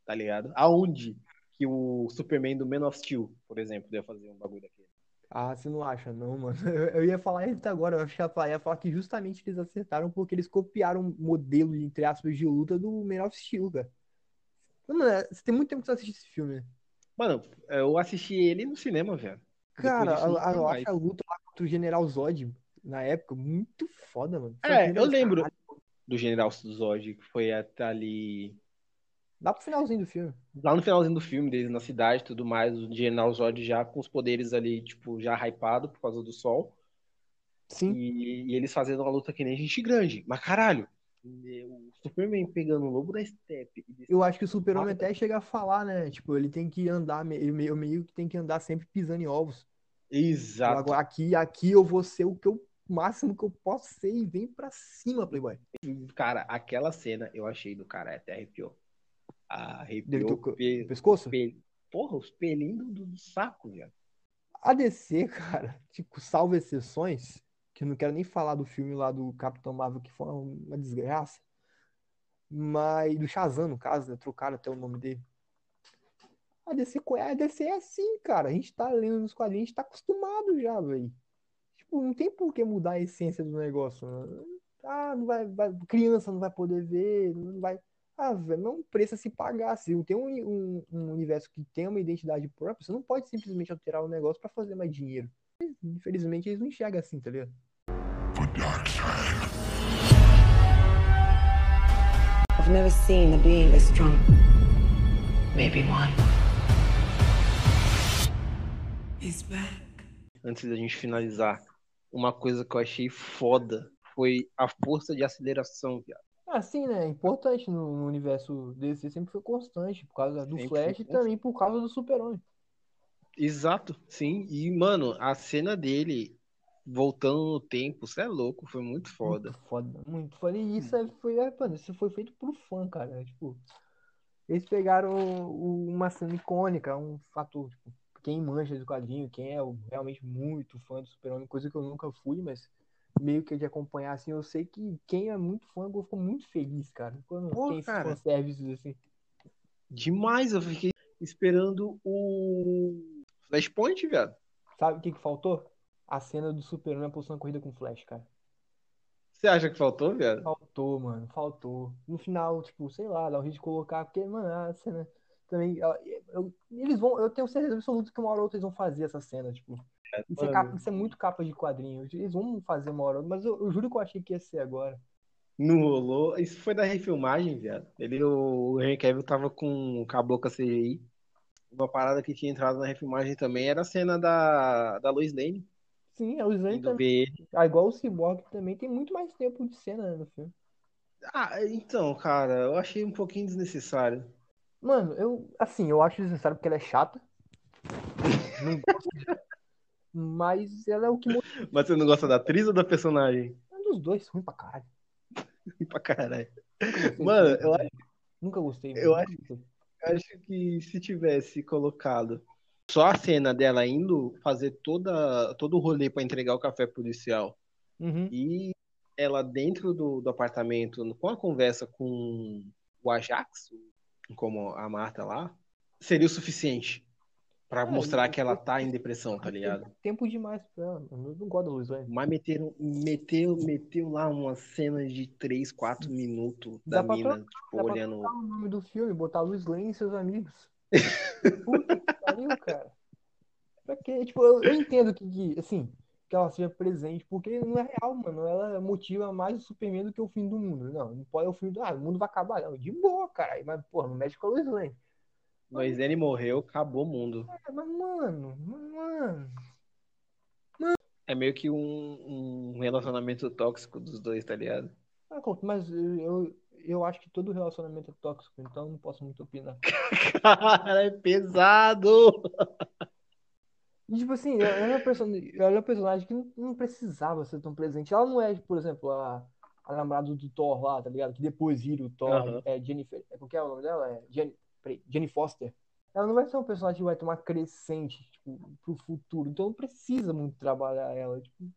Tá ligado? Aonde que o Superman do Man of Steel, por exemplo, ia fazer um bagulho daquele?
Ah, você não acha, não, mano. Eu, eu ia falar isso agora, eu ia falar, que justamente eles acertaram porque eles copiaram um modelo, entre aspas, de luta do Man of Steel, cara. Mano, é- você tem muito tempo que você assiste esse filme, né?
Mano, eu assisti ele no cinema, velho.
Cara,
disso,
a- a- eu acho a luta lá contra o General Zod, na época, muito foda, mano. Foi
É, eu lembro
caralho.
do General Zod, que foi até ali.
Lá pro finalzinho do filme.
Lá no finalzinho do filme, deles na cidade e tudo mais, o General Zod já com os poderes ali, tipo, já hypado por causa do sol.
Sim.
E, e eles fazendo uma luta que nem gente grande. Mas caralho, o Superman pegando o lobo da steppe.
Eu acho que o
Foda.
até chega a falar, né? Tipo, ele tem que andar, ele meio, meio que tem que andar sempre pisando em ovos.
Exato.
Agora aqui, aqui eu vou ser o que eu, o máximo que eu posso ser e vem pra cima, Playboy.
Cara, aquela cena eu achei do cara até arrepiou. Arrepiou o pe-
pescoço?
pe- Porra, os pelinhos do, do saco, velho.
A DC, cara, tipo, salvo exceções, que eu não quero nem falar do filme lá do Capitão Marvel, que foi uma desgraça, mas do Shazam, no caso, né? Trocaram até o nome dele. A DC, a DC é assim, cara. A gente tá lendo nos quadrinhos, a gente tá acostumado já, velho. Tipo, não tem por que mudar a essência do negócio. né? Ah, não vai, vai- criança não vai poder ver, não vai. Ah, velho, não é um preço a se pagar. Se tem um, um, um universo que tem uma identidade própria, você não pode simplesmente alterar o negócio pra fazer mais dinheiro. Infelizmente, eles não enxergam assim, tá ligado?
I've never seen a being this strong. Maybe one. He's back.
Antes da gente finalizar, uma coisa que eu achei foda foi a força de aceleração, viado.
Assim, né? Importante no, no universo DC sempre foi constante, por causa do
Sempre
Flash e também por causa do Super-Homem.
Exato, sim. E, mano, a cena dele voltando no tempo, você é louco, foi muito foda.
Muito foda, muito foda. E isso é- foi, é, mano, isso foi feito pro fã, cara. Tipo, eles pegaram uma cena icônica, um fator, tipo, quem manja do quadrinho, quem é realmente muito fã do Super-Homem, coisa que eu nunca fui, mas meio que de acompanhar, assim, eu sei que quem é muito fã ficou muito feliz, cara. Quando
Pô,
tem esses
cara.
fanservices, assim.
Demais, eu fiquei esperando o Flashpoint, viado.
Sabe o que que faltou? A cena do Super-Homem apostando corrida com Flash, cara.
Você acha que faltou, viado?
Faltou, mano, faltou. No final, tipo, sei lá, dá um jeito de colocar, porque, mano, a cena também. eu- eles vão, eu tenho certeza absoluta que uma hora ou outra eles vão fazer essa cena, tipo. Isso é, capa- isso é muito capa de quadrinho. Eles vão fazer uma hora, mas eu, eu juro que eu achei que ia ser agora.
Não rolou. Isso foi da refilmagem, viado. Ele, o Henry Cavill tava com, com a boca CGI. Uma parada que tinha entrado na refilmagem também era a cena da, da Lois Lane.
Sim, a Luzane
Indo
também. Ah, igual o Cyborg também tem muito mais tempo de cena né, no filme.
Ah, então, cara, eu achei um pouquinho desnecessário.
Mano, eu, assim, eu acho desnecessário porque ela é chata. Não gosto. Mas ela é o que
Mas você não gosta da atriz ou da personagem?
um dos dois, ruim pra caralho.
pra caralho. Mano, eu
filme. Nunca gostei.
eu acho-. Eu acho que se tivesse colocado só a cena dela indo fazer toda, todo o rolê pra entregar o café policial
Uhum.
e ela dentro do, do apartamento com a conversa com o Ajax, como a Marta lá, seria o suficiente pra
É,
mostrar que ela tá em depressão, tá ligado?
Tempo demais pra ela. Eu não gosto da Luzane.
Mas meteram, meteu, meteu lá uma cena de 3, 4 minutos da
Dá pra
mina,
dá
tipo,
pra
olhando.
o nome do filme, botar Luz Lane e seus amigos. Puta que pariu, cara. Pra quê? Tipo, eu, eu entendo que, que, assim, que ela seja presente, porque não é real, mano. Ela motiva mais o Superman do que o fim do mundo. Não, não pode é o fim do. Ah, o mundo vai acabar. Não, de boa, cara. Mas, porra, não mexe com a Luz Lane.
Mas ele morreu, acabou o mundo.
É, mas, mano, mano.
É meio que um, um relacionamento tóxico dos dois, tá ligado?
Ah, Mas eu, eu, acho que todo relacionamento é tóxico, então eu não posso muito opinar.
Cara, é pesado!
E, tipo assim, ela é uma personagem, ela é uma personagem que não, não precisava ser tão presente. Ela não é, por exemplo, a, a namorada do Thor lá, tá ligado? Que depois vira o Thor.
Aham.
É Jennifer. É, qual que é o nome dela? É Jenny, peraí, Jenny Foster. Ela não vai ser um personagem que vai uma crescente, tipo, pro futuro. Então não precisa muito trabalhar ela. Tipo.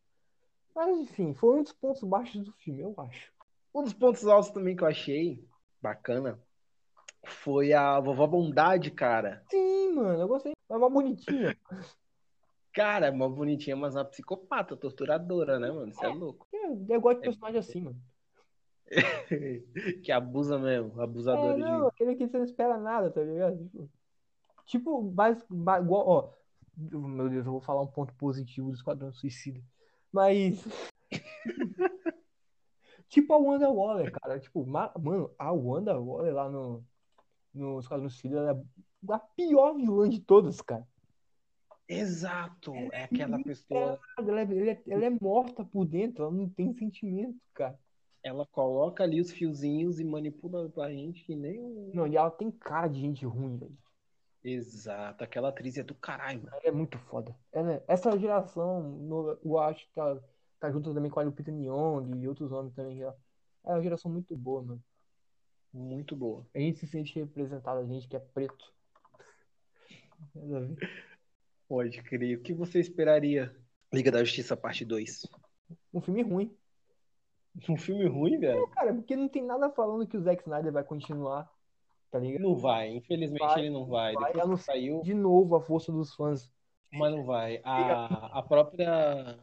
Mas, enfim, foi um dos pontos baixos do filme, eu acho.
Um dos pontos altos também que eu achei bacana foi a vovó Bondade, cara.
Sim, mano, eu gostei. É uma bonitinha.
Cara, é uma bonitinha, mas uma psicopata, torturadora, né, mano? Você é louco.
É, eu gosto de personagem assim, mano.
Que abusa mesmo,
É,
abusadora
não,
de.
aquele que você não espera nada, tá ligado? Tipo, tipo mais, mais- igual, ó. Meu Deus, eu vou falar um ponto positivo do Esquadrão Suicida. Mas. tipo a Wanda Waller, cara. Tipo, ma- mano, a Wanda Waller lá no, no Esquadrão Suicida ela é a pior vilã de todas, cara.
Exato, é aquela pessoa.
Ela é, ela é- ela é morta por dentro, ela não tem sentimento, cara.
Ela coloca ali os fiozinhos e manipula a gente que nem um.
Não, e ela tem cara de gente ruim, velho.
Exato, aquela atriz é do caralho, mano.
Ela é muito foda. Ela é- essa geração, no, eu acho que tá, tá junto também com a Lupita Nyong'o e outros homens também. já. É uma geração muito boa, mano.
Muito boa.
A gente se sente representado, a gente que é preto.
Pode crer. O que você esperaria? Liga da Justiça Parte 2.
Um filme ruim.
Um filme ruim, velho?
Cara, porque não tem nada falando que o Zack Snyder vai continuar, tá ligado?
Não vai, infelizmente
Vai,
ele não vai.
vai,
Depois
não
saiu,
De novo, a força dos fãs.
mas não vai. A, a própria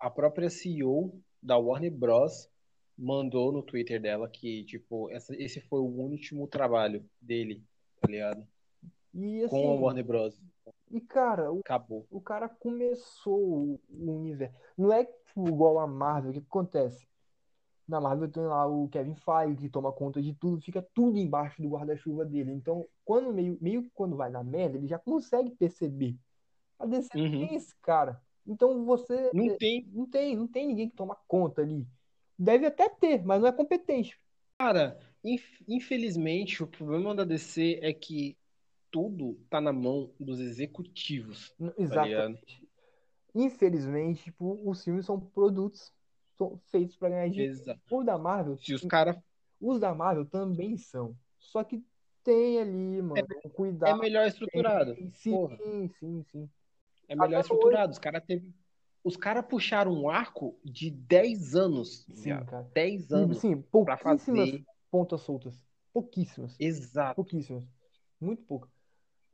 a própria CEO da Warner Bros. mandou no Twitter dela que, tipo, essa- esse foi o último trabalho dele, tá ligado?
E
Com a
assim,
Warner Bros.
e cara, o,
Acabou.
o cara começou o, o universo. Não é tipo, igual a Marvel, o que acontece? Na Marvel tem lá o Kevin Feige que toma conta de tudo, fica tudo embaixo do guarda-chuva dele. Então, quando meio, meio que quando vai na merda, ele já consegue perceber. A DC
Uhum.
tem esse cara. Então você
Não tem.
não tem, não tem ninguém que toma conta ali. Deve até ter, mas não é competente.
Cara, inf- infelizmente, o problema da DC é que tudo tá na mão dos executivos. Tá?
Exatamente. Infelizmente, tipo, os filmes são produtos feitos para ganhar dinheiro.
Exato.
O da Marvel,
os caras.
os da Marvel também são. Só que tem ali, mano, um
É
cuidado.
melhor estruturado.
Sim,
Porra.
sim, sim, sim.
É melhor
Até
estruturado. Os caras teve... Os caras puxaram um arco de 10 anos.
Sim, cara.
10
E,
anos
sim,
pra
pouquíssimas
fazer.
pontas soltas. Pouquíssimas.
Exato.
Pouquíssimas. Muito pouco.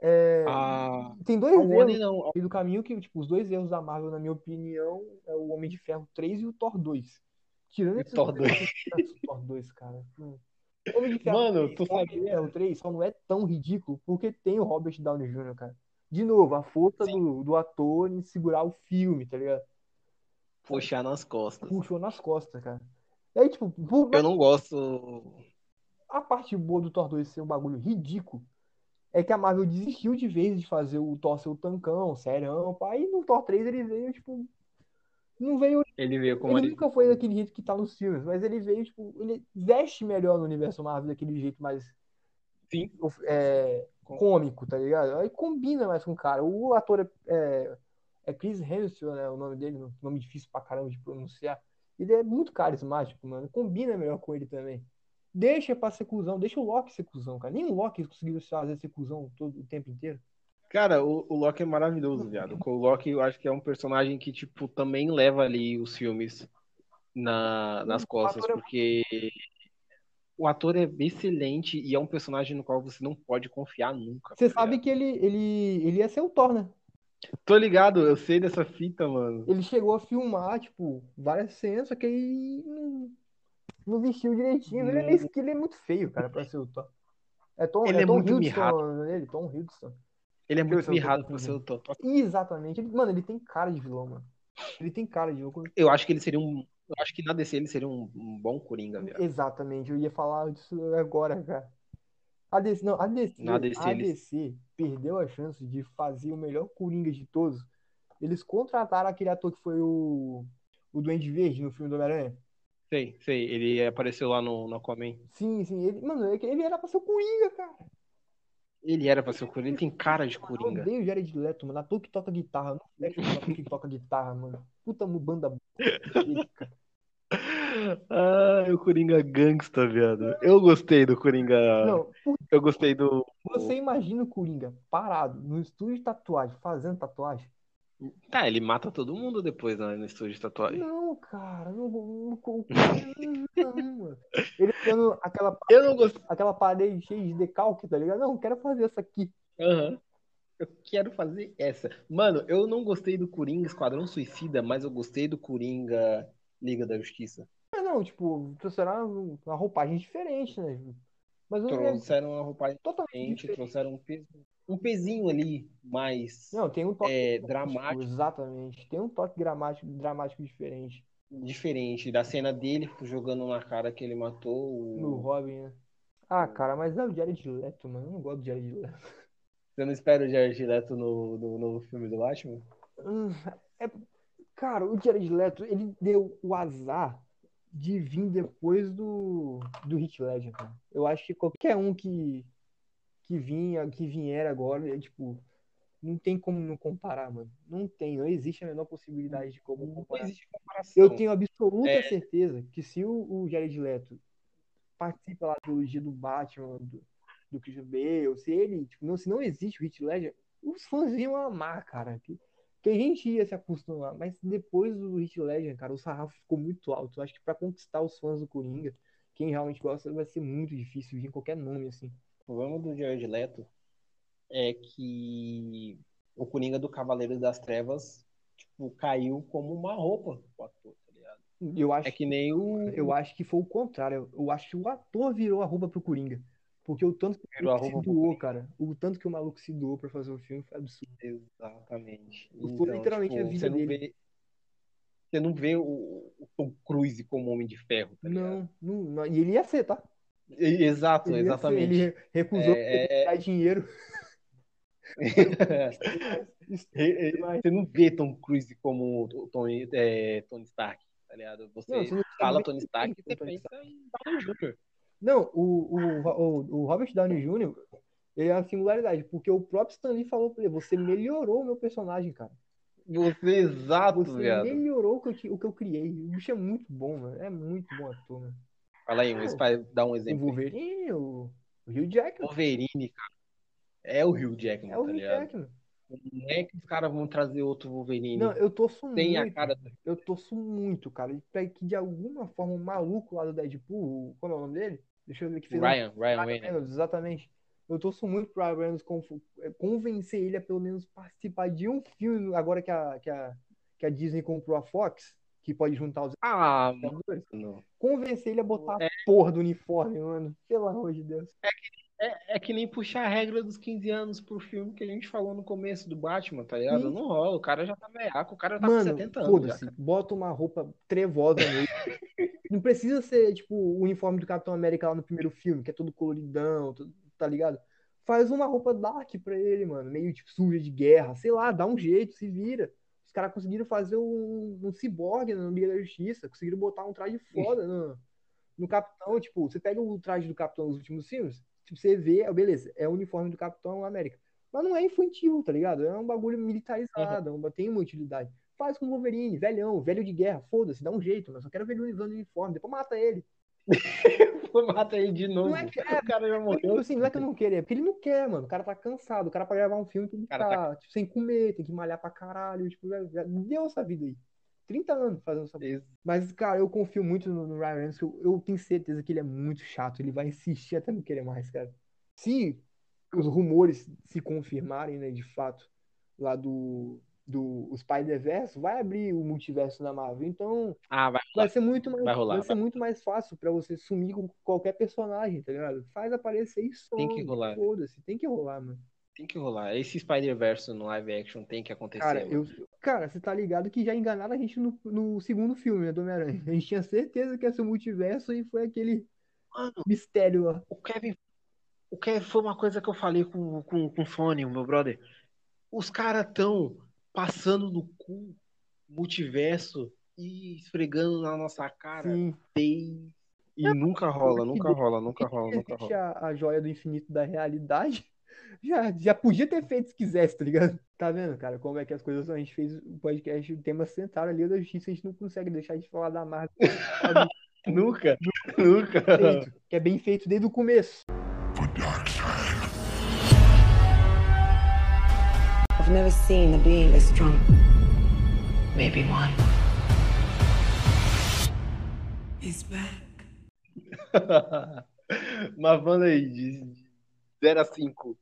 É,
A,
Tem
a
dois
Warner
erros
não.
do caminho que, tipo, os dois erros da Marvel, na minha opinião, é o Homem de Ferro 3 e o Thor 2. Tirando esse
Thor 2.
Thor 2, cara. Hum. Homem de Ferro
Mano,
3,
tu
Homem de? Ferro 3 só não é tão ridículo porque tem o Robert Downey Jr., cara. De novo, a força do, do ator em segurar o filme, tá ligado?
Puxar nas costas.
Puxou nas costas, cara. E aí, tipo, por-
Eu não gosto.
a parte boa do Thor 2 ser um bagulho ridículo é que a Marvel desistiu de vez de fazer o Thor ser o tancão, serão, pá. Aí no Thor 3 ele veio, tipo. Não veio.
Ele veio como
Ele
ele.
nunca foi daquele jeito que tá nos filmes, mas ele veio, tipo, ele veste melhor no universo Marvel daquele jeito mais
Sim.
é, cômico, tá ligado? Aí combina mais com o cara. O ator é, é, é Chris Hemsworth, né? O nome dele, nome difícil pra caramba de pronunciar. Ele é muito carismático, mano. Combina melhor com ele também. Deixa pra ser cuzão, deixa o Loki ser cuzão, cara. Nem o Loki conseguiu fazer ser cuzão todo o tempo inteiro.
Cara, o, o Loki é maravilhoso, viado. O Loki eu acho que é um personagem que, tipo, também leva ali os filmes na, nas costas,
é-
porque o ator é excelente e é um personagem no qual você não pode confiar nunca.
Você
tá
sabe que ele, ele, ele ia ser o Thor, né?
Tô ligado, eu sei dessa fita, mano.
Ele chegou a filmar, tipo, várias cenas, só que aí não, vestiu direitinho. Ele é, meio, ele é muito feio, cara, pra ser o Thor. É Tom,
Ele
é
é
Tom
muito
Hiddleston dele, Tom Hiddleston.
Ele é muito mirrado pra ser o. Thor.
Exatamente. Ele- mano, ele tem cara de vilão, mano. Ele tem cara de vilão.
Eu acho que ele seria um. Eu acho que na DC ele seria um, um bom Coringa, viado.
Exatamente, eu ia falar disso agora, cara. A DC, não, a DC,
Na DC,
a
eles-
DC perdeu a chance de fazer o melhor Coringa de todos. Eles contrataram aquele ator que foi o, o Duende Verde no filme do Homem-Aranha.
Sei, sei. Ele apareceu lá no, no Aquaman.
Sim, sim, ele, mano, ele era pra ser o Coringa, cara.
Ele era pra ser o Coringa. Ele tem cara de
Eu
Coringa.
odeio o Jared Leto, mano. Ator que toca guitarra. Não ator que toca guitarra, mano. Puta banda.
Ah, o Coringa gangsta, viado. Eu gostei do Coringa.
Não, por
Eu gostei do.
Você imagina o Coringa parado no estúdio de tatuagem, fazendo tatuagem?
Tá, ele mata todo mundo depois né, no estúdio de tatuagem.
Não, cara, não, não, não, não, mano. Ele tendo aquela,
Eu não gostei.
aquela parede cheia de decalque, tá ligado? Não, eu quero fazer essa aqui.
Aham. Eu quero fazer essa. Mano, eu não gostei do Coringa Esquadrão Suicida, mas eu gostei do Coringa Liga da Justiça.
Mas não, tipo, trouxeram uma roupagem diferente, né? Mas não é
Trouxeram uma roupagem
totalmente
diferente,
diferente.
trouxeram um, peso, um pezinho ali mais
Não, tem um toque
é,
dramático, exatamente. Tem um toque dramático, dramático diferente
diferente da cena dele jogando na cara que ele matou
no
o.
Robin, né? Ah, cara, mas é o Jared Leto, mano. Eu não gosto do Jared Leto.
Você não espera o Jared Leto no, no novo filme do Batman?
Hum, é- cara, o Jared Leto, ele deu o azar de vir depois do, do Heath Ledger, cara. Eu acho que qualquer um que, que vinha, que vier agora, é, tipo, não tem como não comparar, mano. Não tem, não existe a menor possibilidade de como
Não
comparar.
existe comparação.
Eu tenho absoluta
É.
certeza que se o, o Jared Leto participa lá da trilogia do Batman, do, do Christian Bale, se ele, tipo, não, se não existe o Heath Ledger, os fãs iam amar, cara. Que, que a gente ia se acostumar. Mas depois do Heath Ledger, cara, o sarrafo ficou muito alto. Eu acho que pra conquistar os fãs do Coringa, quem realmente gosta, vai ser muito difícil vir qualquer nome assim.
O problema do Jared Leto é que o Coringa do Cavaleiro das Trevas, tipo, caiu como uma roupa pro ator, tá ligado?
Eu acho
É que nem o.
Eu acho que foi o contrário. Eu acho que o ator virou a roupa pro Coringa. Porque o tanto que o maluco se doou, cara. O tanto que o maluco se doou pra fazer o filme foi absurdo.
Exatamente.
Foi
Então,
literalmente
tipo,
a vida
você não
dele.
vê. Você não vê o, o Tom Cruise como Homem de Ferro, tá ligado?
Não, não, não. E ele ia ser, tá?
Exato,
Ele
exatamente.
Ele re- recusou
É, é,
dar dinheiro.
Você não vê Tom Cruise como o Tony, é, Tony Stark, tá ligado? Você
Não, você
fala Tony Stark e
como
você
Tony
pensa em Downey Jr.
Não, o, o, o, Robert Downey Jr., ele é uma singularidade, porque o próprio Stan Lee falou pra ele, você melhorou o meu personagem, cara.
Você, exato,
Você
viado.
melhorou o que, eu, o que eu criei. O bicho é muito bom, mano. É muito bom ator, mano.
Fala aí, mas vai dar um
O
exemplo.
Wolverine, o, o Hugh Jackman.
Wolverine, cara. É o Hugh Jackman,
É o
tá
Hugh
ligado?
Jackman.
Não é que os caras vão trazer outro Wolverine.
Não, eu torço
Tem a
muito.
cara do.
Eu torço muito, cara. Pra que de alguma forma o maluco lá do Deadpool, o- como é o nome dele? Deixa eu ver que fez um-
Ryan, Ryan
Ryan
Reynolds.
Exatamente. Eu torço muito pro Ryan Reynolds conf- convencer ele a pelo menos participar de um filme agora que a, que a, que a Disney comprou a Fox, que pode juntar os
Ah, mano.
Convencer ele a botar a porra do uniforme, mano. Pelo amor de Deus.
É, é que nem puxar a regra dos 15 anos pro filme que a gente falou no começo do Batman, tá ligado?
Sim.
Não rola, o cara já tá veiaco, o cara tá com
Mano,
70 anos. já,
foda-se. Bota uma roupa trevosa nele. Não precisa ser, tipo, o uniforme do Capitão América lá no primeiro filme, que é todo coloridão, tá ligado? Faz uma roupa dark pra ele, mano. Meio, tipo, suja de guerra. Sei lá, dá um jeito, se vira. Os caras conseguiram fazer um, um ciborgue no Liga da Justiça. Conseguiram botar um traje foda no, no Capitão. Tipo, você pega o traje do Capitão nos últimos filmes, tipo, você vê, ah, beleza, é o uniforme do Capitão América. Mas não é infantil, tá ligado? É um bagulho militarizado, uma- tem uma utilidade. Faz com o Wolverine, velhão, velho de guerra, foda-se, dá um jeito, mas só quero ver ele usando uniforme, depois mata ele.
Mata ele de novo.
Não é que- é,
o cara já
Tipo
morreu.
assim, não é que eu não queria, é porque ele não quer, mano. O cara tá cansado. O cara pra gravar um filme tem que
cara
tá, tipo, sem comer, tem que malhar pra caralho. Tipo, já, já deu essa vida aí. 30 anos fazendo essa
Isso.
Mas, cara, eu confio muito no, no Ryan Reynolds. Eu, eu tenho certeza que ele é muito chato. Ele vai insistir até não querer mais, cara. Se os rumores se confirmarem, né, de fato, lá do, do o Spider-Verse, vai abrir o multiverso da Marvel. Então,
Ah, vai.
Vai ser muito mais,
Vai rolar,
vai ser muito mais fácil pra você sumir com qualquer personagem, tá ligado? Faz aparecer some.
Tem que rolar.
Foda-se, tem que rolar, mano.
Tem que rolar. Esse Spider-Verse no live action tem que acontecer.
Cara, eu, cara, você tá ligado que já enganaram a gente no, no segundo filme, né, do Homem-Aranha. A gente tinha certeza que ia ser o multiverso e foi aquele
Mano,
mistério lá.
o Kevin. O Kevin foi uma coisa que eu falei com, com, com o Sony, o meu brother. Os caras tão passando no cu multiverso e esfregando na nossa cara
Sim.
desde. E nunca rola, nunca rola, nunca rola, nunca rola.
a, a joia do infinito da realidade. Já, já podia ter feito se quisesse, tá ligado? Tá vendo, cara, como é que as coisas são? A gente fez o podcast, o tema central ali da justiça, a gente não consegue deixar de falar da Marvel.
Nunca, nunca.
que é bem feito desde o começo.
Never seen a being this strong. Maybe one. He's back.
Mas manda aí, de 0 a 5,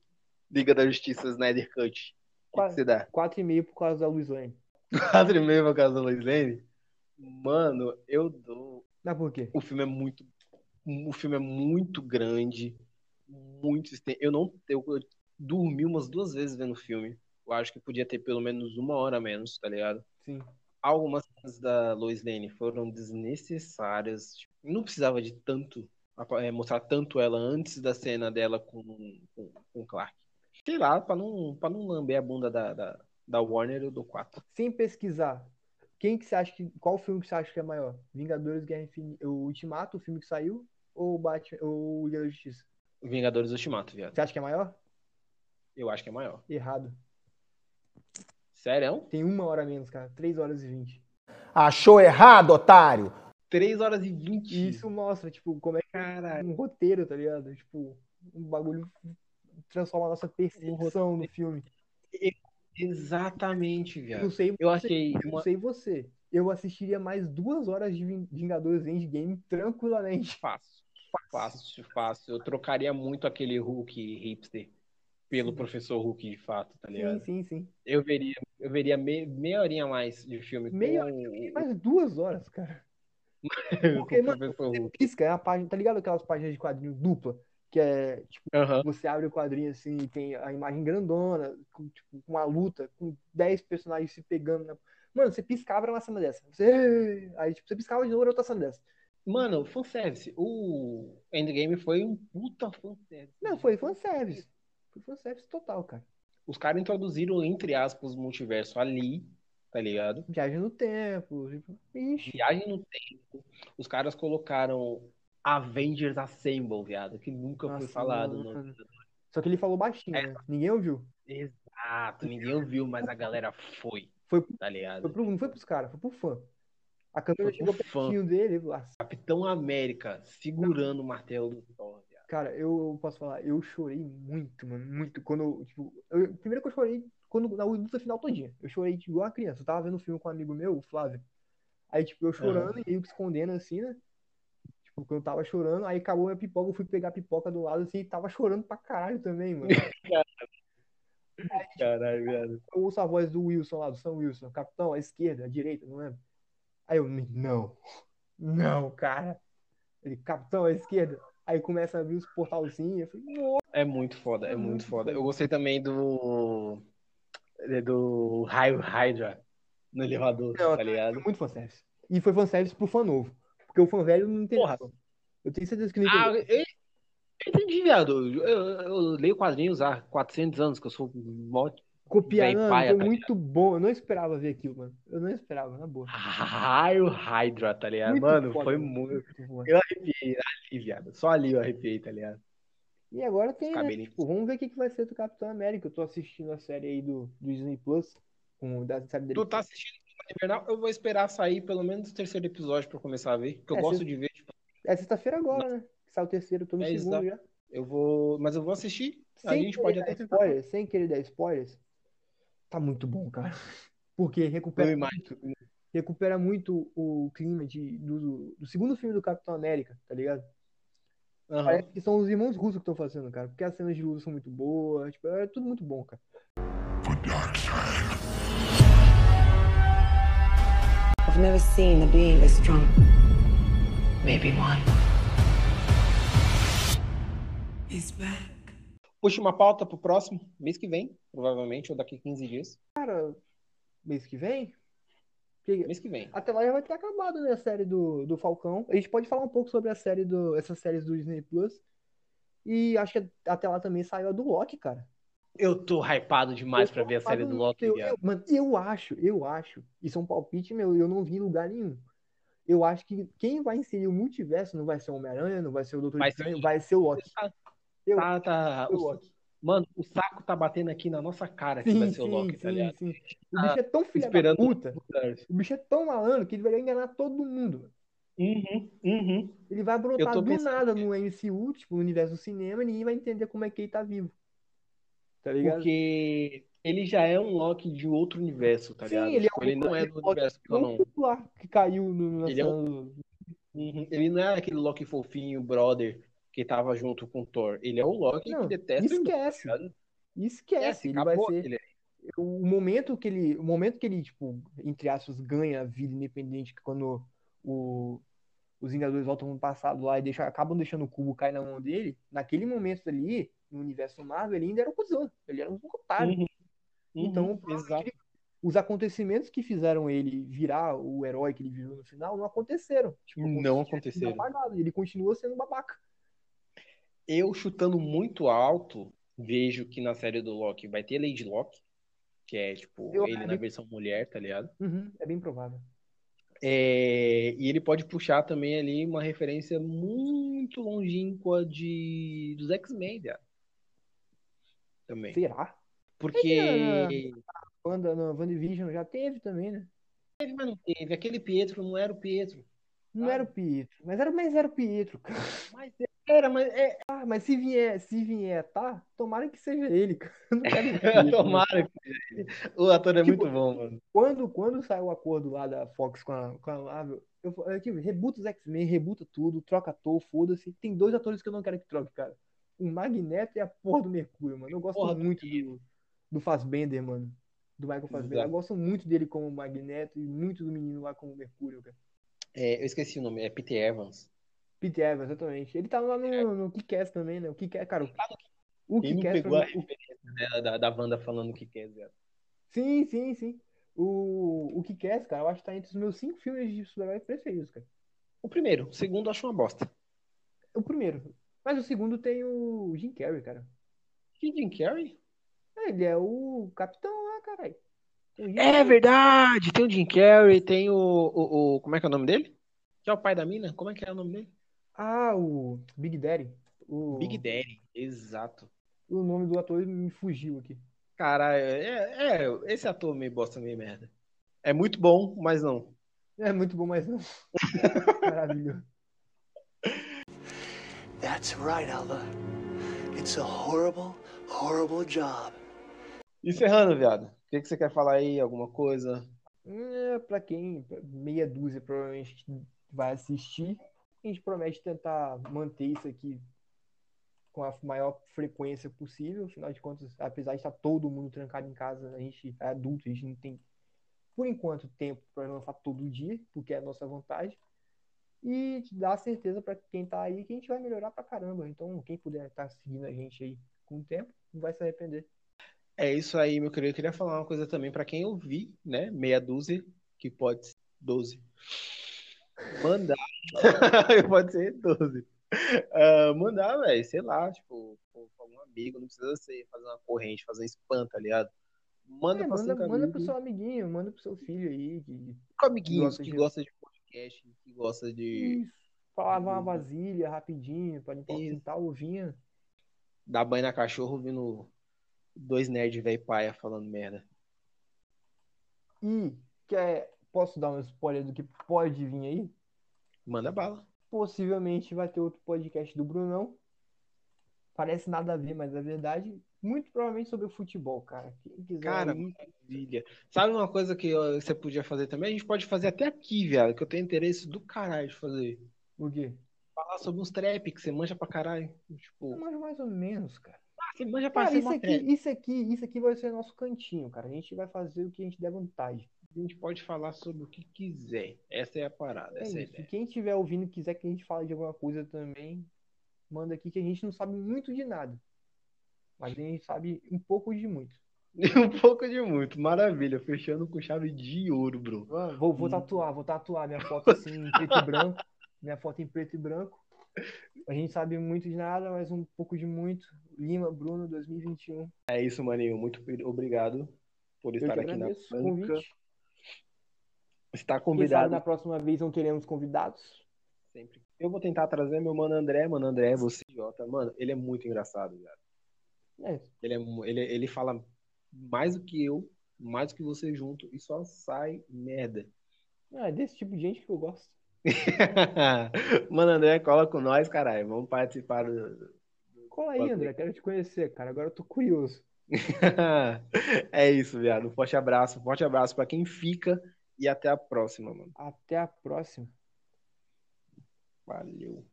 Liga da Justiça Snyder Cut. O que que
Quase.
você dá?
4,5 por causa da Luiz Lane.
4,5 por causa da Lois Lane? Mano, eu dou.
Mas por quê?
O filme é muito. O filme é muito grande. Muito extenso. Eu não. Eu, eu dormi umas duas vezes vendo o filme. Eu acho que podia ter pelo menos uma hora a menos, tá ligado?
Sim.
Algumas cenas da Lois Lane foram desnecessárias. Tipo, não precisava de tanto. é, mostrar tanto ela antes da cena dela com, com, com o Clark. Sei lá, pra não, pra não lamber a bunda da, da, da Warner, eu dou 4.
Sem pesquisar, quem que você acha que. Qual filme que você acha que é maior? Vingadores Guerra Infinita. O Ultimato, o filme que saiu? Ou o Batman, ou o Liga da Justiça?
Vingadores Ultimato, viado.
Você acha que é maior?
Eu acho que é maior.
Errado.
Sério?
Tem uma hora a menos, cara. 3 horas e 20.
Achou errado, otário?
3 horas e 20.
E isso mostra, tipo, como é que é
Caralho.
um roteiro, tá ligado? Tipo, um bagulho transforma a nossa percepção no filme.
Exatamente,
Não
viado.
sei
Eu achei
não
uma.
sei você. Eu assistiria mais duas horas de Ving- Vingadores Endgame tranquilamente.
Fácil. Fácil, fácil. Eu trocaria muito aquele Hulk hipster pelo professor Hulk de fato, tá
Sim,
ligado?
sim, sim.
Eu veria, eu veria me- meia horinha a mais de filme com
Meia
o,
Mais duas horas, cara. Porque, mano, você
Hulk.
pisca, é uma página, tá ligado aquelas páginas de quadrinho dupla? Que é, tipo, você abre o quadrinho assim e tem a imagem grandona, com, tipo, com uma luta, com 10 personagens se pegando. Na... Mano, você piscava uma cena dessa. Você... Aí, tipo, você piscava de novo era outra cena dessa.
Mano, fanservice. O Endgame foi um puta fanservice.
Não, foi fanservice. Foi fanservice total, cara.
Os caras introduziram, entre aspas, o multiverso ali, tá ligado?
Viagem no tempo. Ixi.
Viagem no tempo. Os caras colocaram Avengers Assemble, viado, que nunca foi
Nossa,
falado.
mano.
No...
Só que ele falou baixinho,
É.
né? Ninguém ouviu.
Exato, ninguém ouviu, mas a galera foi,
Foi,
tá ligado?
foi pro, não foi pros caras, foi pro fã. A câmera
Foi
chegou
pro fã.
pertinho dele. ele,
Capitão América segurando o martelo do Thor.
Cara, eu posso falar, eu chorei muito, mano, muito. Quando, eu, tipo, eu- primeiro que eu chorei quando, na luta final todinha. Eu chorei tipo, igual uma criança. Eu tava vendo um filme com um amigo meu, o Flávio. Aí, tipo, eu chorando e eu que escondendo assim, né? Tipo, quando eu tava chorando, aí acabou minha pipoca, eu fui pegar a pipoca do lado assim e tava chorando pra caralho também, mano.
Caralho, viado.
Eu ouço a voz do Wilson lá, do Sam Wilson, capitão, à esquerda, à direita, não lembro. Aí eu, não, não, cara. Ele, capitão à esquerda. Aí começa a abrir os portalzinhos. Falei.
É muito foda, é muito foda. Eu gostei também do. Do Raio Hydra no elevador,
Não,
tá ligado?
Foi muito fanservice. E foi fanservice pro fã novo. Porque o fã velho não entendeu.
Porra.
Eu tenho certeza que não
Ah,
entendeu.
eu, eu entendi, viado. Eu, eu- eu leio quadrinhos há 400 anos, que eu sou
Copiar, mano,
paia,
foi
tá
muito bom. Eu não esperava ver aquilo, mano. Eu não esperava, na boa.
Raio Hydra, tá ligado?
Muito
Mano,
foda,
foi muito.
foda.
Eu arrepiei ali, viado. Só ali eu arrepiei, tá ligado?
E agora tem, né, tipo, vamos ver o que, que vai ser do Capitão América. Eu tô assistindo a série aí do, do Disney Plus, com, da série dele.
Tu tá assistindo o Invernal? Eu vou esperar sair pelo menos o terceiro episódio pra começar a ver. Porque eu
É,
gosto
cê-
de ver, tipo,
É sexta-feira agora, né? Que sai o terceiro, tô no
É,
segundo
exato.
já.
eu vou. Mas eu vou assistir. A
Sem
gente
querer
pode até
spoilers, sem querer dar spoilers, tá muito bom, cara. Porque recupera muito, recupera muito o clima de, do, do segundo filme do Capitão América, tá ligado?
Aham.
Parece que são os irmãos russos que estão fazendo, cara. Porque as cenas de luta são muito boas, tipo, é tudo muito bom, cara.
I've never seen a being as strong. Maybe one. He's back.
Puxa uma pauta pro próximo, mês que vem, provavelmente, ou daqui 15 dias.
Cara, mês que vem? Que-
Mês que vem.
Até lá já vai ter acabado, né, a série do, do Falcão. A gente pode falar um pouco sobre a série do, essas séries do Disney Plus. E acho que até lá também saiu a do Loki, cara.
Eu tô hypado demais
tô
ver a série do Loki,
eu, eu- Mano, eu acho, eu acho. Isso é um palpite meu, eu não vi em lugar nenhum. Eu acho que quem vai inserir o multiverso não vai ser o Homem-Aranha, não vai ser o Doutor Estranho, vai ser o Loki.
Tá,
Eu
tá, tá-
é o- Loki.
Mano, o saco tá batendo aqui na nossa cara que vai ser o Loki, tá ligado?
sim. O bicho é tão filha da puta. O bicho é tão malandro que ele vai enganar todo mundo.
Uhum, uhum.
Ele vai brotar do
pensando-
nada no MCU, tipo, no universo do cinema, e ninguém vai entender como é que ele tá vivo. Tá ligado?
Porque ele já é um Loki de outro universo, tá
Sim,
ligado?
ele é
Tipo,
um-
ele não é do
Loki
universo
não lá que caiu no
Ele é um- Uhum. Ele não é aquele Loki fofinho, brother, que tava junto com o Thor. Ele é o Loki
Não,
que detesta o irmão,
esquece.
tá ligado?
Esquece,
Esquece,
ele vai ser
aquele-
o momento que ele, o momento que ele, tipo, entre aspas, ganha a vida independente, que quando o, os Vingadores voltam no passado lá e deixam, acabam deixando o cubo cair na mão dele, naquele momento ali, no universo Marvel, ele ainda era um cuzão, ele era um otário.
Uhum.
Então,
Uhum, exato.
ele- os acontecimentos que fizeram ele virar o herói que ele virou no final não aconteceram. Tipo,
Não
aconteceram, Ele continua sendo babaca.
Eu chutando muito alto, vejo que na série do Loki vai ter Lady Loki, que é tipo
Eu
ele na
acredito.
versão mulher, tá ligado?
Uhum, é bem provável.
É, e ele pode puxar também ali uma referência muito longínqua de dos X-Men, viado. Também.
Será?
Porque
Wanda, no WandaVision já teve também, né?
teve, mas não teve. Aquele Pietro não era o Pietro.
Não
Ah.
era o Pietro, mas era, mas era o Pietro, cara.
Mas era, mas é.
Ah, mas se vier, se vier, tá? Tomara que seja ele, cara. Né?
Tomara que seja ele. O ator é
Tipo,
muito bom, mano.
Quando, quando saiu o acordo lá da Fox com a, com a Marvel, eu falei, tipo, rebuta os X-Men, rebuta tudo, troca ator, foda-se. Tem dois atores que eu não quero que troque, cara. O Magneto e a porra do Mercúrio, mano. Eu gosto
Porra
muito do, do Fassbender, mano. Do Michael Fassbender.
Exato.
Eu gosto muito dele como Magneto e muito do menino lá como Mercúrio, cara.
É, eu esqueci o nome, é Peter Evans.
Peter Evans, exatamente. Ele tá lá no, no Kick-Ass também, né? O Kick-Ass, cara, o Kick-Ass
pegou a
mim- o-
referência né, da, da Wanda falando quer, Zé?
Sim, sim, sim. O, o Kick-Ass, cara, eu acho que tá entre os meus cinco filmes de super-herói preferidos, cara.
O primeiro, o segundo eu acho uma bosta.
O primeiro. Mas o segundo tem o Jim Carrey, cara.
Que Jim Carrey?
Ele é o capitão lá, caralho.
É verdade, tem o Jim Carrey, tem o, o, o- Como é que é o nome dele? Que é o pai da mina? Como é que é o nome dele?
Ah, o Big Daddy. O,
Big Daddy, exato.
O nome do ator me fugiu aqui.
Caralho, é, é, esse ator meio bosta, meio merda. É muito bom, mas não.
É muito bom, mas não. Maravilhoso.
That's right, Alva. It's a horrible, horrible job.
Encerrando, viado. O que, que você quer falar aí? Alguma coisa?
É, pra quem, meia dúzia provavelmente vai assistir, a gente promete tentar manter isso aqui com a maior frequência possível. Afinal de contas, apesar de estar todo mundo trancado em casa, a gente é adulto, a gente não tem por enquanto, tempo para lançar todo dia, porque é a nossa vontade. E te dar certeza para quem tá aí que a gente vai melhorar pra caramba. Então, quem puder estar seguindo a gente aí com o tempo, não vai se arrepender.
É isso aí, meu querido. Eu queria falar uma coisa também para quem ouvir, né? Meia dúzia, que pode ser 12. Mandar. pode ser 12. Uh, mandar, velho, sei lá, tipo, pra algum amigo, não precisa ser fazer uma corrente, fazer um spam, tá ligado? Manda
É,
pra
manda, manda pro seu amiguinho, manda pro seu filho aí. Que...
com amiguinhos
gosta
que
de-
gostam de podcast, que gostam de
Isso. Uma vasilha rapidinho, pra limpar o quintal, ovinha.
dar banho na cachorro ouvindo dois nerds velho paia falando merda.
E quer, posso dar um spoiler do que pode vir aí?
Manda bala.
Possivelmente vai ter outro podcast do Brunão. Parece nada a ver, mas é verdade. Muito provavelmente sobre o futebol, cara. Quem quiser
Cara,
aí,
maravilha. Sabe uma coisa que você podia fazer também? A gente pode fazer até aqui, viado, que eu tenho interesse do caralho de fazer.
o quê?
Falar sobre uns trap que você manja pra caralho. Tipo,
Mas mais ou menos, cara.
ah, você manja pra
Cara, isso aqui,
trap.
isso aqui, isso aqui vai ser nosso cantinho, cara. A gente vai fazer o que a gente der vontade.
A gente pode falar sobre o que quiser. Essa é a parada,
É
é
isso. Quem estiver ouvindo e quiser que a gente fale de alguma coisa também, manda aqui que a gente não sabe muito de nada. Mas a gente sabe um pouco de muito.
um pouco de muito. Maravilha. Fechando com chave de ouro, bro.
Ah, Vou, vou tatuar, vou tatuar minha foto assim em preto e branco. Minha foto em preto e branco. A gente sabe muito de nada, mas um pouco de muito. Lima, Bruno, 2021.
É isso, maninho. Muito obrigado por estar aqui na banca. Está
Quem
convidado
na próxima vez não teremos convidados.
sempre. Eu vou tentar trazer meu mano André. Mano André, você idiota. Mano, ele é muito engraçado, cara.
É,
Ele, é, ele, ele fala mais do que eu, mais do que você junto, e só sai merda.
é desse tipo de gente que eu gosto.
Mano, André, cola com nós, caralho. Vamos participar do.
Cola aí,
Pode
André, quero te conhecer, cara. Agora eu tô curioso.
É isso, viado. Um forte abraço. Um forte abraço pra quem fica e até a próxima, mano.
Até a próxima.
Valeu.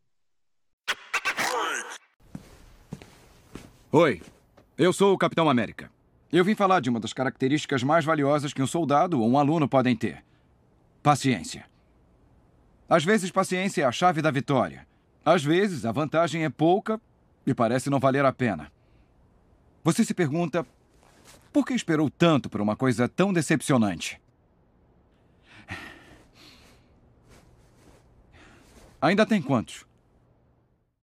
Oi, eu sou o Capitão América. Eu vim falar de uma das características mais valiosas que um soldado ou um aluno podem ter: paciência. Às vezes, paciência é a chave da vitória. Às vezes, a vantagem é pouca e parece não valer a pena. Você se pergunta: por que esperou tanto por uma coisa tão decepcionante? Ainda tem quantos?